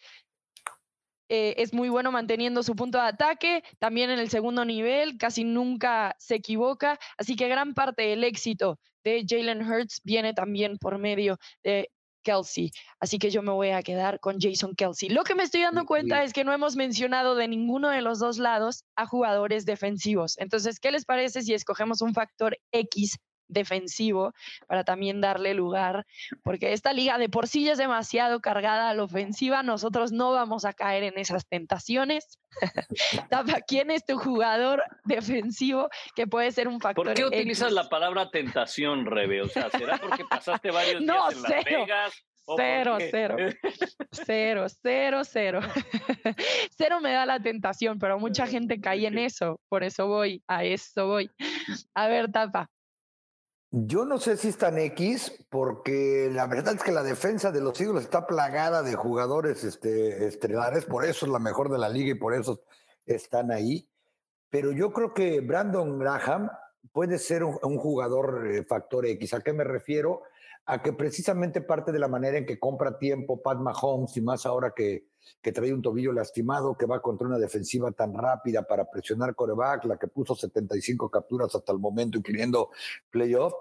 Eh, es muy bueno manteniendo su punto de ataque, también en el segundo nivel, casi nunca se equivoca, así que gran parte del éxito de Jalen Hurts viene también por medio de Kelsey. Así que yo me voy a quedar con Jason Kelsey. Lo que me estoy dando cuenta es que no hemos mencionado de ninguno de los dos lados a jugadores defensivos. Entonces, ¿qué les parece si escogemos un factor X defensivo para también darle lugar, porque esta liga de por sí ya es demasiado cargada a la ofensiva, nosotros no vamos a caer en esas tentaciones. ¿quién es tu jugador defensivo que puede ser un factor? ¿Por qué utilizas la palabra tentación, Rebe? O sea, ¿será porque pasaste varios días en Las Vegas? Cero, cero. Cero, cero, cero. Cero me da la tentación, pero mucha gente cae en eso. Por eso voy, a eso voy. A ver, Tapa, yo no sé si están X, porque la verdad es que la defensa de los Eagles está plagada de jugadores este, estelares, por eso es la mejor de la liga y por eso están ahí. Pero yo creo que Brandon Graham puede ser un, jugador eh, factor X. ¿A qué me refiero? A que precisamente parte de la manera en que compra tiempo Pat Mahomes y más ahora que que trae un tobillo lastimado, que va contra una defensiva tan rápida para presionar coreback, la que puso 75 capturas hasta el momento, incluyendo playoff.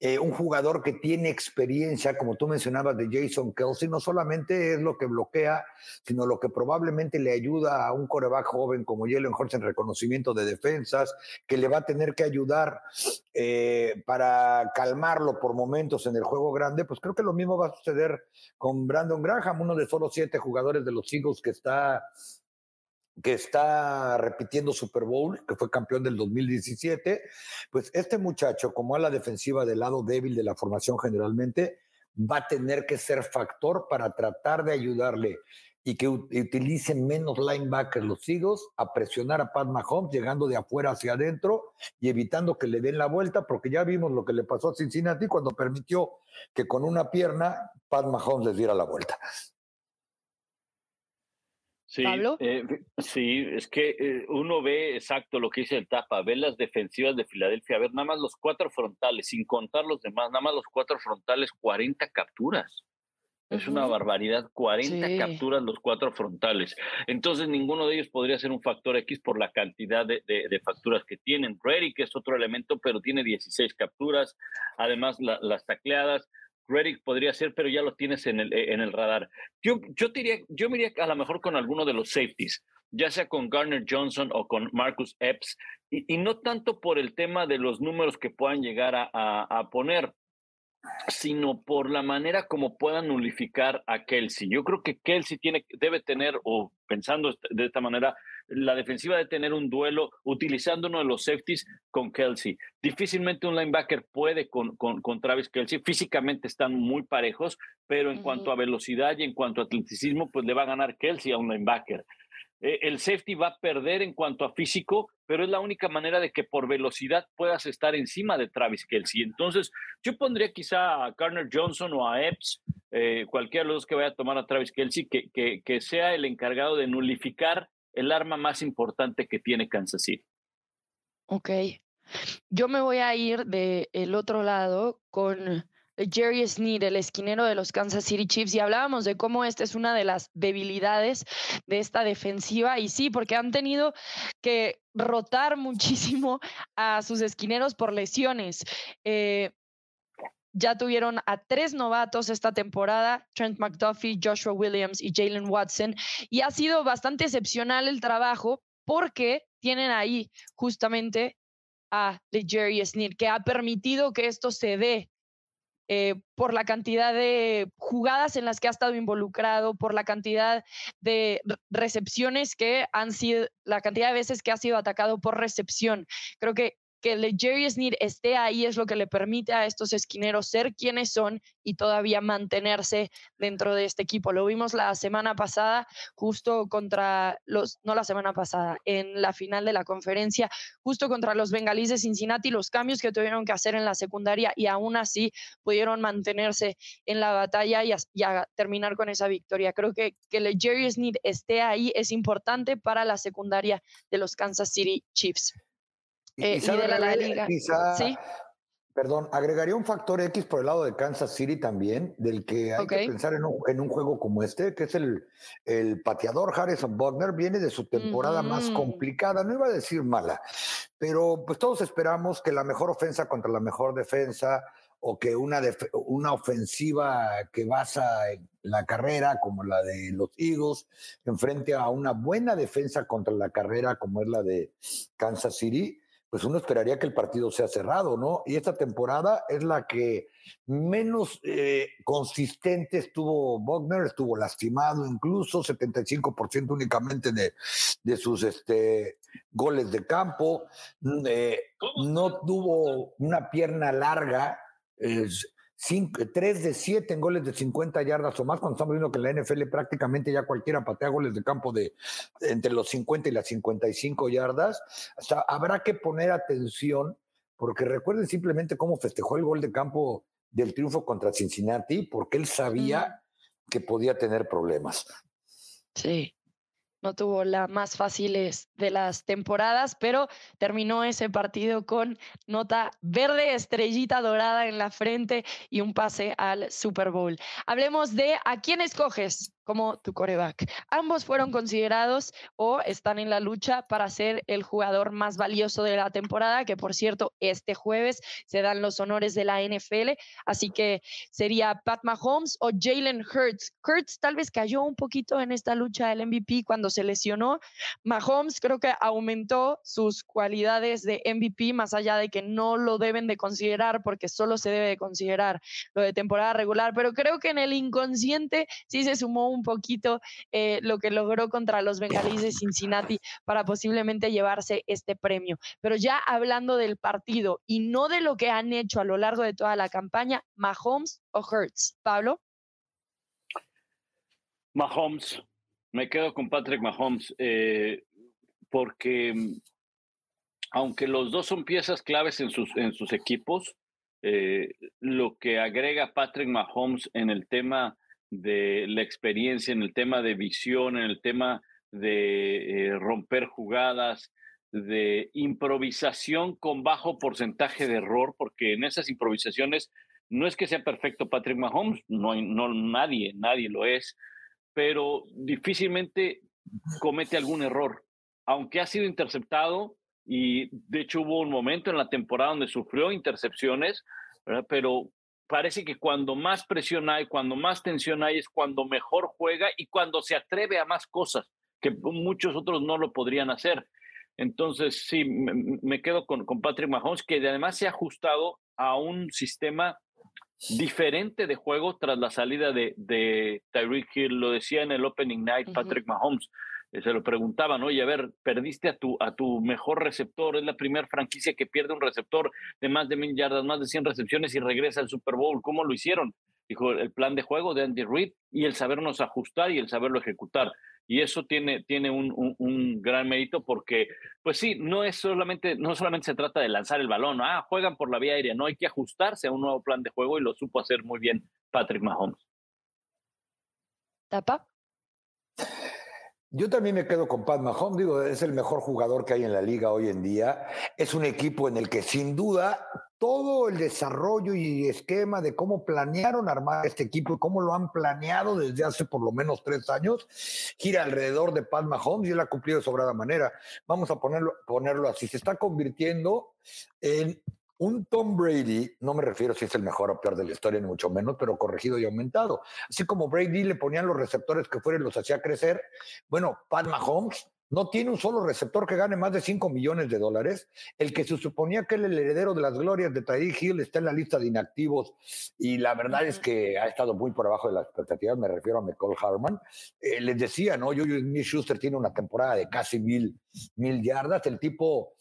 Eh, un jugador que tiene experiencia, como tú mencionabas, de Jason Kelsey, no solamente es lo que bloquea, sino lo que probablemente le ayuda a un coreback joven como Jalen Hurts en reconocimiento de defensas, que le va a tener que ayudar eh, para calmarlo por momentos en el juego grande, pues creo que lo mismo va a suceder con Brandon Graham, uno de solo siete jugadores de los Eagles que está, que está repitiendo Super Bowl, que fue campeón del 2017, pues este muchacho, como a la defensiva del lado débil de la formación generalmente, va a tener que ser factor para tratar de ayudarle y que utilicen menos linebackers los Eagles a presionar a Pat Mahomes, llegando de afuera hacia adentro y evitando que le den la vuelta, porque ya vimos lo que le pasó a Cincinnati cuando permitió que con una pierna Pat Mahomes les diera la vuelta. Sí, eh, sí, es que eh, uno ve exacto lo que dice el tapa, ve las defensivas de Filadelfia, a ver, nada más los cuatro frontales, sin contar los demás, nada más los cuatro frontales, 40 capturas. Es una barbaridad, 40 capturas los cuatro frontales. Entonces, ninguno de ellos podría ser un factor X por la cantidad de, de, facturas que tienen. Reddy, que es otro elemento, pero tiene 16 capturas. Además, las tacleadas. Reddick podría ser, pero ya lo tienes en el, eh, en el radar. Yo, yo, diría, yo me iría a lo mejor con alguno de los safeties, ya sea con Garner Johnson o con Marcus Epps, y, no tanto por el tema de los números que puedan llegar a, a poner, sino por la manera como puedan nulificar a Kelsey. Yo creo que Kelsey tiene, debe tener, o pensando de esta manera, la defensiva debe tener un duelo utilizando uno de los safeties con Kelsey. Difícilmente un linebacker puede con, con, Travis Kelsey. Físicamente están muy parejos, pero en cuanto a velocidad y en cuanto a atleticismo, pues le va a ganar Kelsey a un linebacker. Eh, el safety va a perder en cuanto a físico, pero es la única manera de que por velocidad puedas estar encima de Travis Kelsey. Entonces, yo pondría quizá a Garner Johnson o a Epps, eh, cualquiera de los dos que vaya a tomar a Travis Kelsey, que, que, que, sea el encargado de nulificar el arma más importante que tiene Kansas City. Ok. Yo me voy a ir del el otro lado con Jerry Sneed, el esquinero de los Kansas City Chiefs, y hablábamos de cómo esta es una de las debilidades de esta defensiva. Y sí, porque han tenido que rotar muchísimo a sus esquineros por lesiones. Eh, ya tuvieron a tres novatos esta temporada, Trent McDuffie, Joshua Williams y Jalen Watson, y ha sido bastante excepcional el trabajo porque tienen ahí justamente a Jerry Sneed, que ha permitido que esto se dé eh, por la cantidad de jugadas en las que ha estado involucrado, por la cantidad de recepciones que han sido, la cantidad de veces que ha sido atacado por recepción. Creo que que el Jerry Sneed esté ahí es lo que le permite a estos esquineros ser quienes son y todavía mantenerse dentro de este equipo. Lo vimos la semana pasada, justo contra los, no la semana pasada, en la final de la conferencia, justo contra los bengalíes de Cincinnati, los cambios que tuvieron que hacer en la secundaria y aún así pudieron mantenerse en la batalla y terminar con esa victoria. Creo que que el Jerry Sneed esté ahí es importante para la secundaria de los Kansas City Chiefs. Eh, y, de la, Liga. ¿Sí? Perdón, agregaría un factor X por el lado de Kansas City también, del que hay que pensar en un, en un, juego como este, que es el, el pateador Harrison Buckner, viene de su temporada más complicada, no iba a decir mala, pero pues todos esperamos que la mejor ofensa contra la mejor defensa, o que una, una ofensiva que basa en la carrera, como la de los Eagles, enfrente a una buena defensa contra la carrera, como es la de Kansas City, pues uno esperaría que el partido sea cerrado, ¿no? Y esta temporada es la que menos eh, consistente estuvo Bogner, estuvo lastimado incluso, 75% únicamente de, de, sus este, goles de campo, mm, eh, no tuvo una pierna larga, es, 3 de 7 en goles de 50 yardas o más, cuando estamos viendo que en la NFL prácticamente ya cualquiera patea goles de campo de entre los 50 y las 55 yardas. habrá que poner atención, porque recuerden simplemente cómo festejó el gol de campo del triunfo contra Cincinnati, porque él sabía que podía tener problemas. Sí, no tuvo las más fáciles de las temporadas, pero terminó ese partido con nota verde, estrellita dorada en la frente y un pase al Super Bowl. Hablemos de a quién escoges como tu coreback. Ambos fueron considerados o están en la lucha para ser el jugador más valioso de la temporada, que por cierto, este jueves se dan los honores de la NFL, así que sería Pat Mahomes o Jalen Hurts. Hurts tal vez cayó un poquito en esta lucha del MVP cuando se lesionó. Mahomes creo que aumentó sus cualidades de MVP, más allá de que no lo deben de considerar porque solo se debe de considerar lo de temporada regular, pero creo que en el inconsciente sí se sumó un poquito eh, lo que logró contra los bengalíes de Cincinnati para posiblemente llevarse este premio. Pero ya hablando del partido y no de lo que han hecho a lo largo de toda la campaña, Mahomes o Hurts. Pablo. Mahomes. Me quedo con Patrick Mahomes eh, porque mm, aunque los dos son piezas claves en sus, en sus equipos, eh, lo que agrega Patrick Mahomes en el tema de la experiencia, en el tema de visión, en el tema de eh, romper jugadas, de improvisación con bajo porcentaje de error, porque en esas improvisaciones no es que sea perfecto Patrick Mahomes, no, no nadie, nadie lo es, pero difícilmente comete algún error, aunque ha sido interceptado y de hecho hubo un momento en la temporada donde sufrió intercepciones, pero parece que cuando más presión hay, cuando más tensión hay, es cuando mejor juega y cuando se atreve a más cosas, que muchos otros no lo podrían hacer. Entonces, sí, me, quedo con, con, Patrick Mahomes, que además se ha ajustado a un sistema diferente de juego tras la salida de, de Tyreek Hill. Lo decía en el Opening Night Patrick Mahomes. Eh, se lo preguntaban, oye, a ver, perdiste a tu, a tu mejor receptor, es la primera franquicia que pierde un receptor de más de mil yardas, más de 100 recepciones y regresa al Super Bowl. ¿Cómo lo hicieron? Dijo, el plan de juego de Andy Reid y el sabernos ajustar y el saberlo ejecutar. Y eso tiene, tiene un, un, gran mérito porque, pues sí, no es solamente, no solamente se trata de lanzar el balón, ah, juegan por la vía aérea, no hay que ajustarse a un nuevo plan de juego y lo supo hacer muy bien Patrick Mahomes. ¿Tapa? Yo también me quedo con Pat Mahomes, digo, es el mejor jugador que hay en la liga hoy en día. Es un equipo en el que sin duda todo el desarrollo y esquema de cómo planearon armar este equipo y cómo lo han planeado desde hace por lo menos tres años, gira alrededor de Pat Mahomes y él ha cumplido de sobrada manera. Vamos a ponerlo, ponerlo así, se está convirtiendo en un Tom Brady, no me refiero si es el mejor o peor de la historia, ni mucho menos, pero corregido y aumentado. Así como Brady le ponían los receptores que fueran y los hacía crecer, bueno, Pat Mahomes no tiene un solo receptor que gane más de 5 millones de dólares. El que se suponía que era el heredero de las glorias de Tyreek Hill está en la lista de inactivos y la verdad es que ha estado muy por abajo de las expectativas. Me refiero a McCall Harman. Eh, les decía, ¿no? Juju Smith Schuster tiene una temporada de casi mil, mil yardas. El tipo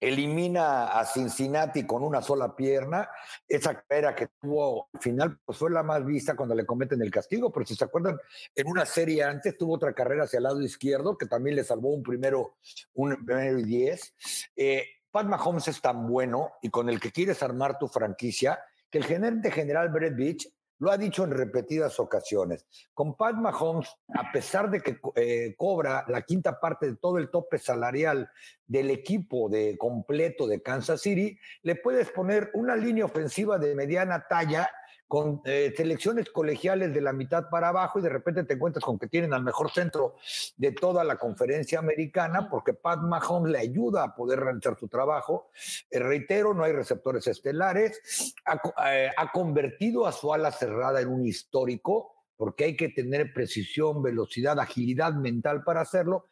elimina a Cincinnati con una sola pierna. Esa carrera que tuvo al final pues fue la más vista cuando le cometen el castigo, pero si se acuerdan, en una serie antes tuvo otra carrera hacia el lado izquierdo que también le salvó un primero, un primero y diez. Eh, Pat Mahomes es tan bueno y con el que quieres armar tu franquicia que el gerente general Brett Beach lo ha dicho en repetidas ocasiones. Con Pat Mahomes, a pesar de que eh, cobra la quinta parte de todo el tope salarial del equipo de completo de Kansas City, le puedes poner una línea ofensiva de mediana talla con eh, selecciones colegiales de la mitad para abajo y de repente te encuentras con que tienen al mejor centro de toda la conferencia americana porque Pat Mahomes le ayuda a poder realizar su trabajo. Eh, reitero, no hay receptores estelares. Ha, eh, ha convertido a su ala cerrada en un histórico porque hay que tener precisión, velocidad, agilidad mental para hacerlo.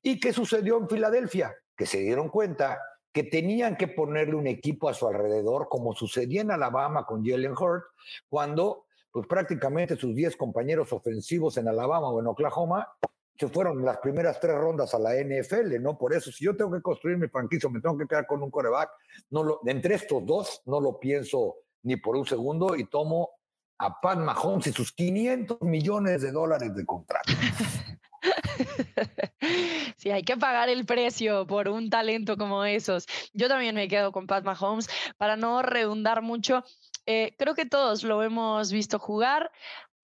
¿Y qué sucedió en Filadelfia? Que se dieron cuenta que tenían que ponerle un equipo a su alrededor, como sucedía en Alabama con Jalen Hurt, cuando pues prácticamente sus 10 compañeros ofensivos en Alabama o en Oklahoma se fueron las primeras tres rondas a la NFL, ¿no? Por eso, si yo tengo que construir mi franquicia, me tengo que quedar con un coreback, no lo, entre estos dos no lo pienso ni por un segundo y tomo a Pat Mahomes y sus 500 millones de dólares de contrato. Sí, hay que pagar el precio por un talento como esos. Yo también me quedo con Pat Mahomes para no redundar mucho. Eh, creo que todos lo hemos visto jugar.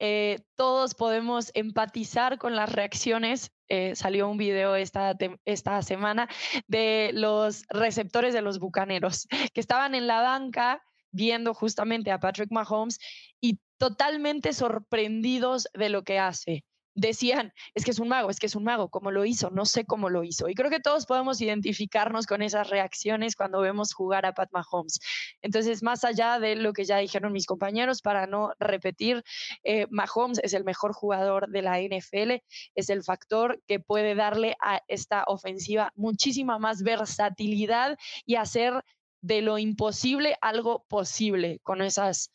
Eh, todos podemos empatizar con las reacciones. Eh, salió un video esta, esta semana de los receptores de los Bucaneros que estaban en la banca viendo justamente a Patrick Mahomes y totalmente sorprendidos de lo que hace decían, es que es un mago, es que es un mago, ¿cómo lo hizo? No sé cómo lo hizo. Y creo que todos podemos identificarnos con esas reacciones cuando vemos jugar a Pat Mahomes. Entonces, más allá de lo que ya dijeron mis compañeros, para no repetir, eh, Mahomes es el mejor jugador de la NFL, es el factor que puede darle a esta ofensiva muchísima más versatilidad y hacer de lo imposible algo posible con esos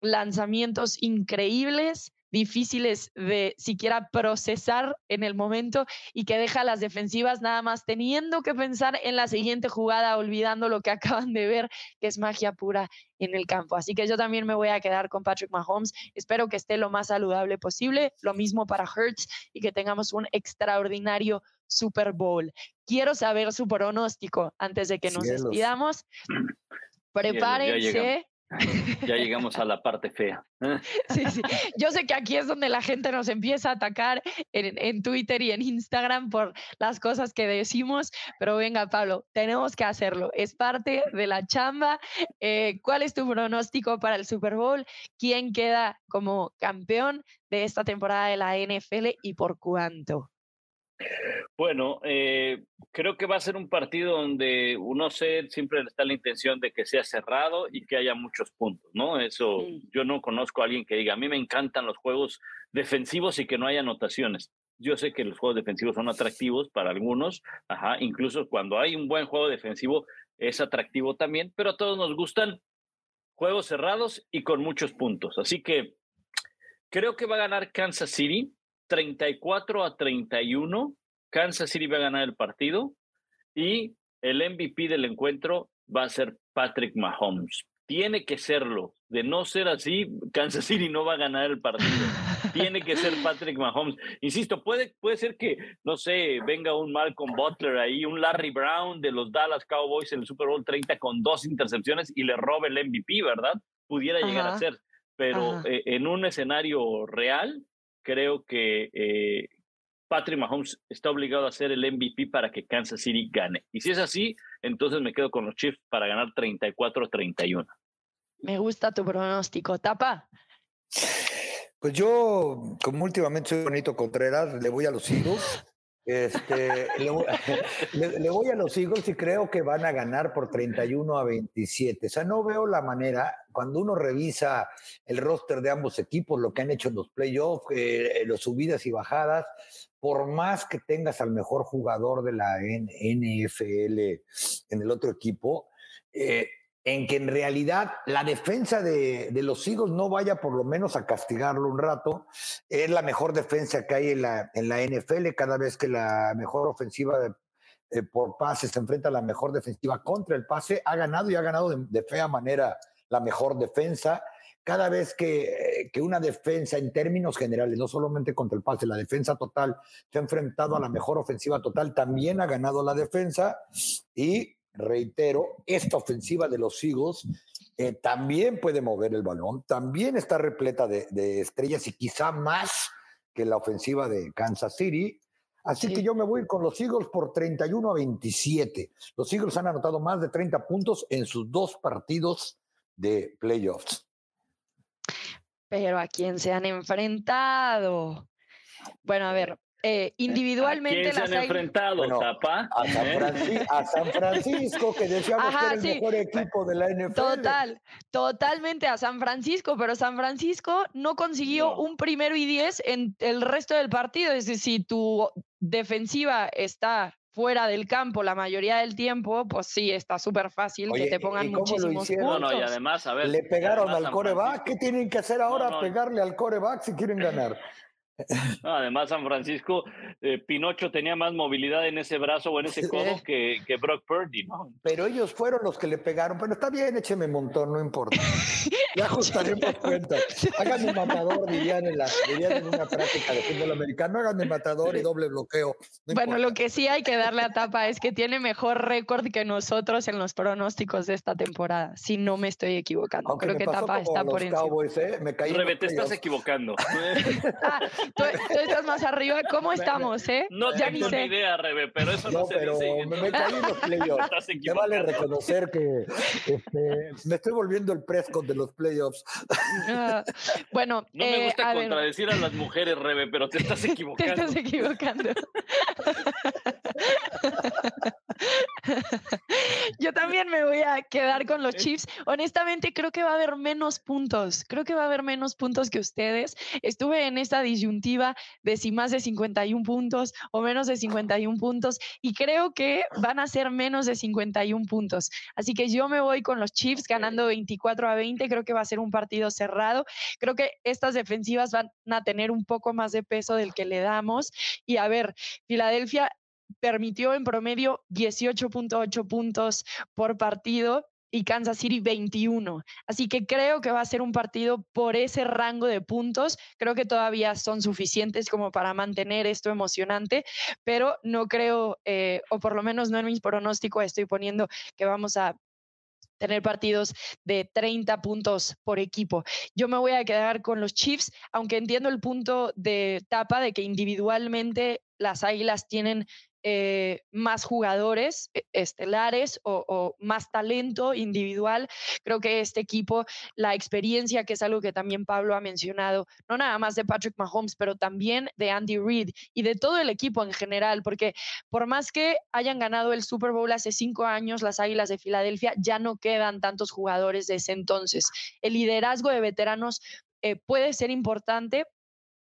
lanzamientos increíbles difíciles de siquiera procesar en el momento y que deja a las defensivas nada más teniendo que pensar en la siguiente jugada, olvidando lo que acaban de ver, que es magia pura en el campo. Así que yo también me voy a quedar con Patrick Mahomes. Espero que esté lo más saludable posible. Lo mismo para Hertz y que tengamos un extraordinario Super Bowl. Quiero saber su pronóstico antes de que nos despidamos. Prepárense. Ya llegamos a la parte fea. Sí, sí. Yo sé que aquí es donde la gente nos empieza a atacar en, Twitter y en Instagram por las cosas que decimos, pero venga, Pablo, tenemos que hacerlo. Es parte de la chamba. Eh, ¿Cuál es tu pronóstico para el Super Bowl? ¿Quién queda como campeón de esta temporada de la NFL y por cuánto? Bueno, eh, creo que va a ser un partido donde uno siempre está la intención de que sea cerrado y que haya muchos puntos, ¿no? Eso, yo no conozco a alguien que diga, a mí me encantan los juegos defensivos y que no haya anotaciones. Yo sé que los juegos defensivos son atractivos para algunos, ajá, incluso cuando hay un buen juego defensivo es atractivo también, pero a todos nos gustan juegos cerrados y con muchos puntos. Así que creo que va a ganar Kansas City 34 a 31 Kansas City va a ganar el partido y el MVP del encuentro va a ser Patrick Mahomes. Tiene que serlo. De no ser así, Kansas City no va a ganar el partido. Tiene que ser Patrick Mahomes. Insisto, puede, puede ser que, no sé, venga un Malcolm Butler ahí, un Larry Brown de los Dallas Cowboys en el Super Bowl 30 con dos intercepciones y le robe el MVP, ¿verdad? Pudiera llegar a ser. Pero eh, en un escenario real, creo que eh, Patrick Mahomes está obligado a ser el MVP para que Kansas City gane. Y si es así, entonces me quedo con los Chiefs para ganar 34-31. Me gusta tu pronóstico. Tapa. Pues yo, como últimamente soy bonito Contreras, le voy a los Eagles. Este, le, voy a los Eagles y creo que van a ganar por 31 a 27. O sea, no veo la manera, cuando uno revisa el roster de ambos equipos, lo que han hecho en los playoffs, eh, las subidas y bajadas, por más que tengas al mejor jugador de la NFL en el otro equipo, eh, en que en realidad la defensa de, los Eagles no vaya por lo menos a castigarlo un rato. Es la mejor defensa que hay en la, NFL cada vez que la mejor ofensiva eh, por pase se enfrenta a la mejor defensiva contra el pase. Ha ganado y ha ganado de, fea manera la mejor defensa. Cada vez que, que, una defensa en términos generales, no solamente contra el pase, la defensa total se ha enfrentado a la mejor ofensiva total, también ha ganado la defensa y reitero, esta ofensiva de los Eagles eh, también puede mover el balón, también está repleta de, estrellas y quizá más que la ofensiva de Kansas City. Así que yo me voy con los Eagles por 31 a 27. Los Eagles han anotado más de 30 puntos en sus dos partidos de playoffs. Pero a quién se han enfrentado. Bueno, a ver, eh, individualmente ¿A quién se han enfrentado, Tapa? A San, Francisco, que decíamos que era el mejor equipo de la NFL. Total, totalmente a San Francisco, pero San Francisco no consiguió un primero y diez en el resto del partido. Es decir, si tu defensiva está fuera del campo la mayoría del tiempo, pues sí, está súper fácil que te pongan muchísimos puntos. No, no, y además, a ver. Le pegaron al coreback. ¿Qué tienen que hacer ahora? Pegarle al coreback si quieren ganar. además, San Francisco, eh, Pinocho tenía más movilidad en ese brazo o en ese codo que, que, Brock Purdy, ¿no? Pero ellos fueron los que le pegaron. Pero está bien, écheme montón, no importa. Ya ajustaremos cuentas. Háganme matador, dirían en, la, en una práctica de fútbol americano. Háganme matador y doble bloqueo. bueno, lo que sí hay que darle a Tapa es que tiene mejor récord que nosotros en los pronósticos de esta temporada, si no me estoy equivocando. Creo que Tapa está por encima. ¿eh? Me caí Rebe, te estás equivocando. ah, tú, estás más arriba. ¿Cómo estamos, eh? No ya tengo ni, idea, Rebe, pero eso no, no se pero dice. Me, me caí en los playoffs. Me vale reconocer que este, me estoy volviendo el Prescott de los playoffs. Ah, bueno, no me gusta eh, contradecir a las mujeres, Rebe, pero te estás equivocando. Te estás equivocando. Yo también me voy a quedar con los Chiefs. Honestamente, creo que va a haber menos puntos. Creo que va a haber menos puntos que ustedes. Estuve en esta disyuntiva de si más de 51 puntos o menos de 51 puntos y creo que van a ser menos de 51 puntos. Así que yo me voy con los Chiefs ganando 24 a 20. Creo que va a ser un partido cerrado. Creo que estas defensivas van a tener un poco más de peso del que le damos. Y a ver, Filadelfia permitió en promedio 18.8 puntos por partido y Kansas City 21. Así que creo que va a ser un partido por ese rango de puntos. Creo que todavía son suficientes como para mantener esto emocionante, pero no creo, eh, o por lo menos no en mis pronósticos estoy poniendo que vamos a tener partidos de 30 puntos por equipo. Yo me voy a quedar con los Chiefs, aunque entiendo el punto de tapa de que individualmente las Águilas tienen eh, más jugadores eh, estelares o, más talento individual. Creo que este equipo, la experiencia, que es algo que también Pablo ha mencionado, no nada más de Patrick Mahomes, pero también de Andy Reid y de todo el equipo en general, porque por más que hayan ganado el Super Bowl hace cinco años, las Águilas de Filadelfia, ya no quedan tantos jugadores de ese entonces. El liderazgo de veteranos eh, puede ser importante,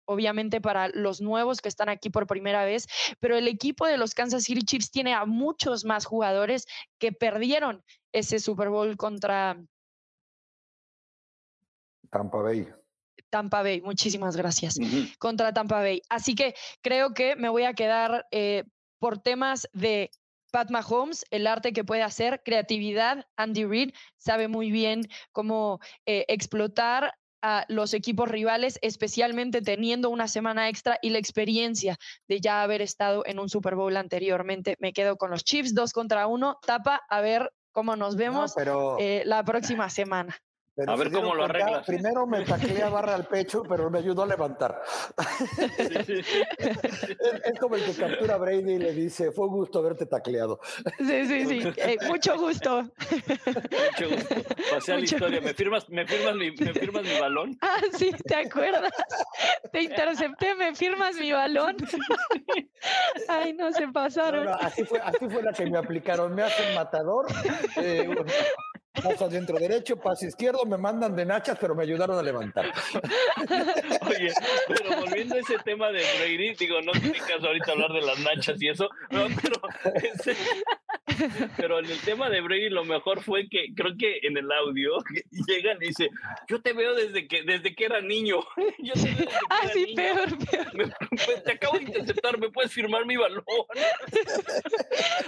obviamente para los nuevos que están aquí por primera vez, pero el equipo de los Kansas City Chiefs tiene a muchos más jugadores que perdieron ese Super Bowl contra Tampa Bay. Tampa Bay, muchísimas gracias. Contra Tampa Bay. Así que creo que me voy a quedar eh, por temas de Pat Mahomes, el arte que puede hacer, creatividad. Andy Reid sabe muy bien cómo eh, explotar a los equipos rivales, especialmente teniendo una semana extra y la experiencia de ya haber estado en un Super Bowl anteriormente. Me quedo con los Chiefs, dos contra uno. Tapa, a ver cómo nos vemos eh, la próxima semana. A ver cómo lo arreglas. Primero me taclea barra al pecho, pero me ayudó a levantar. es, como el que captura a Brady y le dice, fue un gusto haberte tacleado. Sí, sí, sí. Eh, mucho gusto. mucho gusto. Pasé a la historia. ¿Me firmas, me, firmas mi, ¿Me firmas mi balón? Ah, sí, ¿te acuerdas? Te intercepté, ¿me firmas mi balón? Ay, no se pasaron. así, fue, así fue la que me aplicaron. Me hacen matador. Eh, paso adentro derecho, paso izquierdo, me mandan de nachas, pero me ayudaron a levantar. Oye, pero volviendo a ese tema de Brady, digo, no tiene caso ahorita hablar de las nachas y eso, no, pero, pero en el tema de Brady lo mejor fue que creo que en el audio llegan y dice, yo te veo desde que, desde que era niño. Yo te ah, sí, peor, peor. Pues, te acabo de interceptar, ¿me puedes firmar mi balón?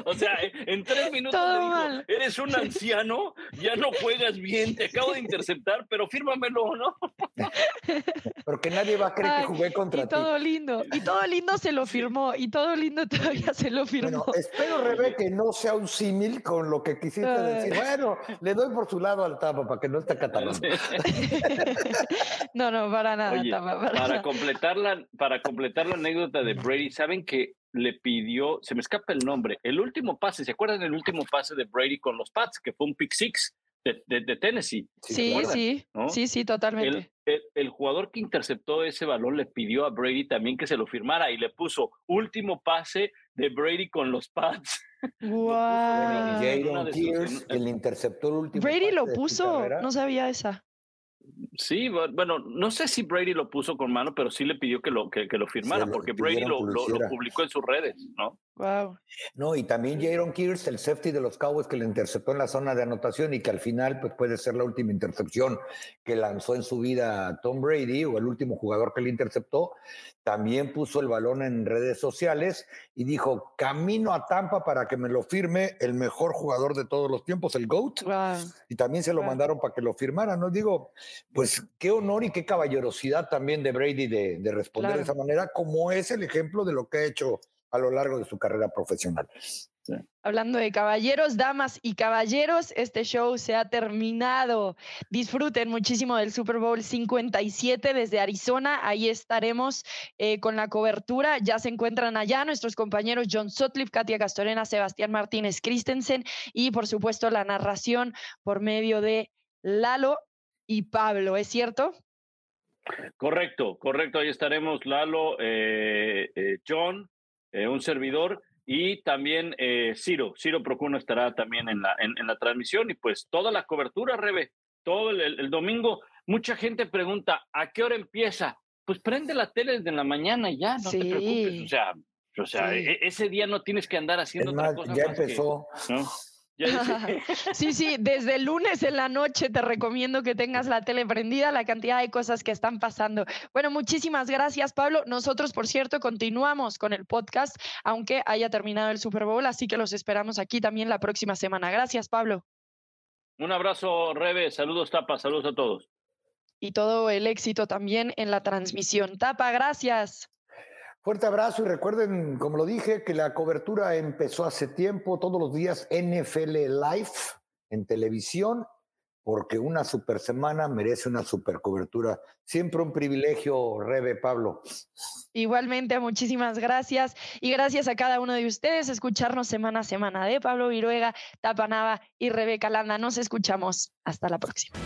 o sea, en tres minutos me dijo, eres un anciano ya no juegas bien, te acabo de interceptar, pero fírmamelo, ¿no? Porque nadie va a creer que jugué contra y ti. todo lindo, y todo lindo se lo firmó, y todo lindo todavía se lo firmó. Bueno, espero, Rebe, que no sea un símil con lo que quisiste decir. Bueno, le doy por su lado al tapa para que no esté catalando. no, no, para nada, tapa, para, Completar la, para completar la anécdota de Brady, ¿saben que le pidió, se me escapa el nombre, el último pase, ¿se acuerdan del último pase de Brady con los Pats, que fue un pick six de, de, Tennessee? Sí, sí, sí, sí, totalmente. El, el, jugador que interceptó ese balón le pidió a Brady también que se lo firmara y le puso último pase de Brady con los Pats. Wow. el interceptor último. Brady lo puso, no sabía esa. Sí, bueno, no sé si Brady lo puso con mano, pero sí le pidió que lo, que, lo firmara, porque Brady lo, lo, publicó en sus redes, ¿no? Wow. No, y también Jaron Kears, el safety de los Cowboys que le interceptó en la zona de anotación y que al final pues, puede ser la última intercepción que lanzó en su vida Tom Brady o el último jugador que le interceptó, también puso el balón en redes sociales y dijo, camino a Tampa para que me lo firme el mejor jugador de todos los tiempos, el GOAT. Y también se lo mandaron para que lo firmara, ¿no? Digo, pues qué honor y qué caballerosidad también de Brady de, responder de esa manera, como es el ejemplo de lo que ha hecho a lo largo de su carrera profesional. Hablando de caballeros, damas y caballeros, este show se ha terminado. Disfruten muchísimo del Super Bowl 57 desde Arizona. Ahí estaremos eh, con la cobertura. Ya se encuentran allá nuestros compañeros John Sutcliffe, Katia Castorena, Sebastián Martínez Christensen y, por supuesto, la narración por medio de Lalo y Pablo. ¿Es cierto? Correcto, correcto. Ahí estaremos Lalo, eh, eh, John, un servidor y también eh, Ciro, Ciro Procuno estará también en la, en, la transmisión y pues toda la cobertura, Rebe, todo el, domingo. Mucha gente pregunta, ¿a qué hora empieza? Pues prende la tele desde la mañana y ya, no te preocupes. O sea, o sea e, ese día no tienes que andar haciendo otra cosa. Ya empezó. sí, sí, desde el lunes en la noche te recomiendo que tengas la tele prendida, la cantidad de cosas que están pasando. Bueno, muchísimas gracias, Pablo. Nosotros, por cierto, continuamos con el podcast, aunque haya terminado el Super Bowl, así que los esperamos aquí también la próxima semana. Gracias, Pablo. Un abrazo, Rebe. Saludos, Tapa. Saludos a todos. Y todo el éxito también en la transmisión. Tapa, gracias. Fuerte abrazo y recuerden, como lo dije, que la cobertura empezó hace tiempo, todos los días NFL Live en televisión, porque una super semana merece una super cobertura. Siempre un privilegio, Rebe Pablo. Igualmente, muchísimas gracias y gracias a cada uno de ustedes escucharnos semana a semana de Pablo Viruega, Tapanava y Rebeca Landa. Nos escuchamos. Hasta la próxima.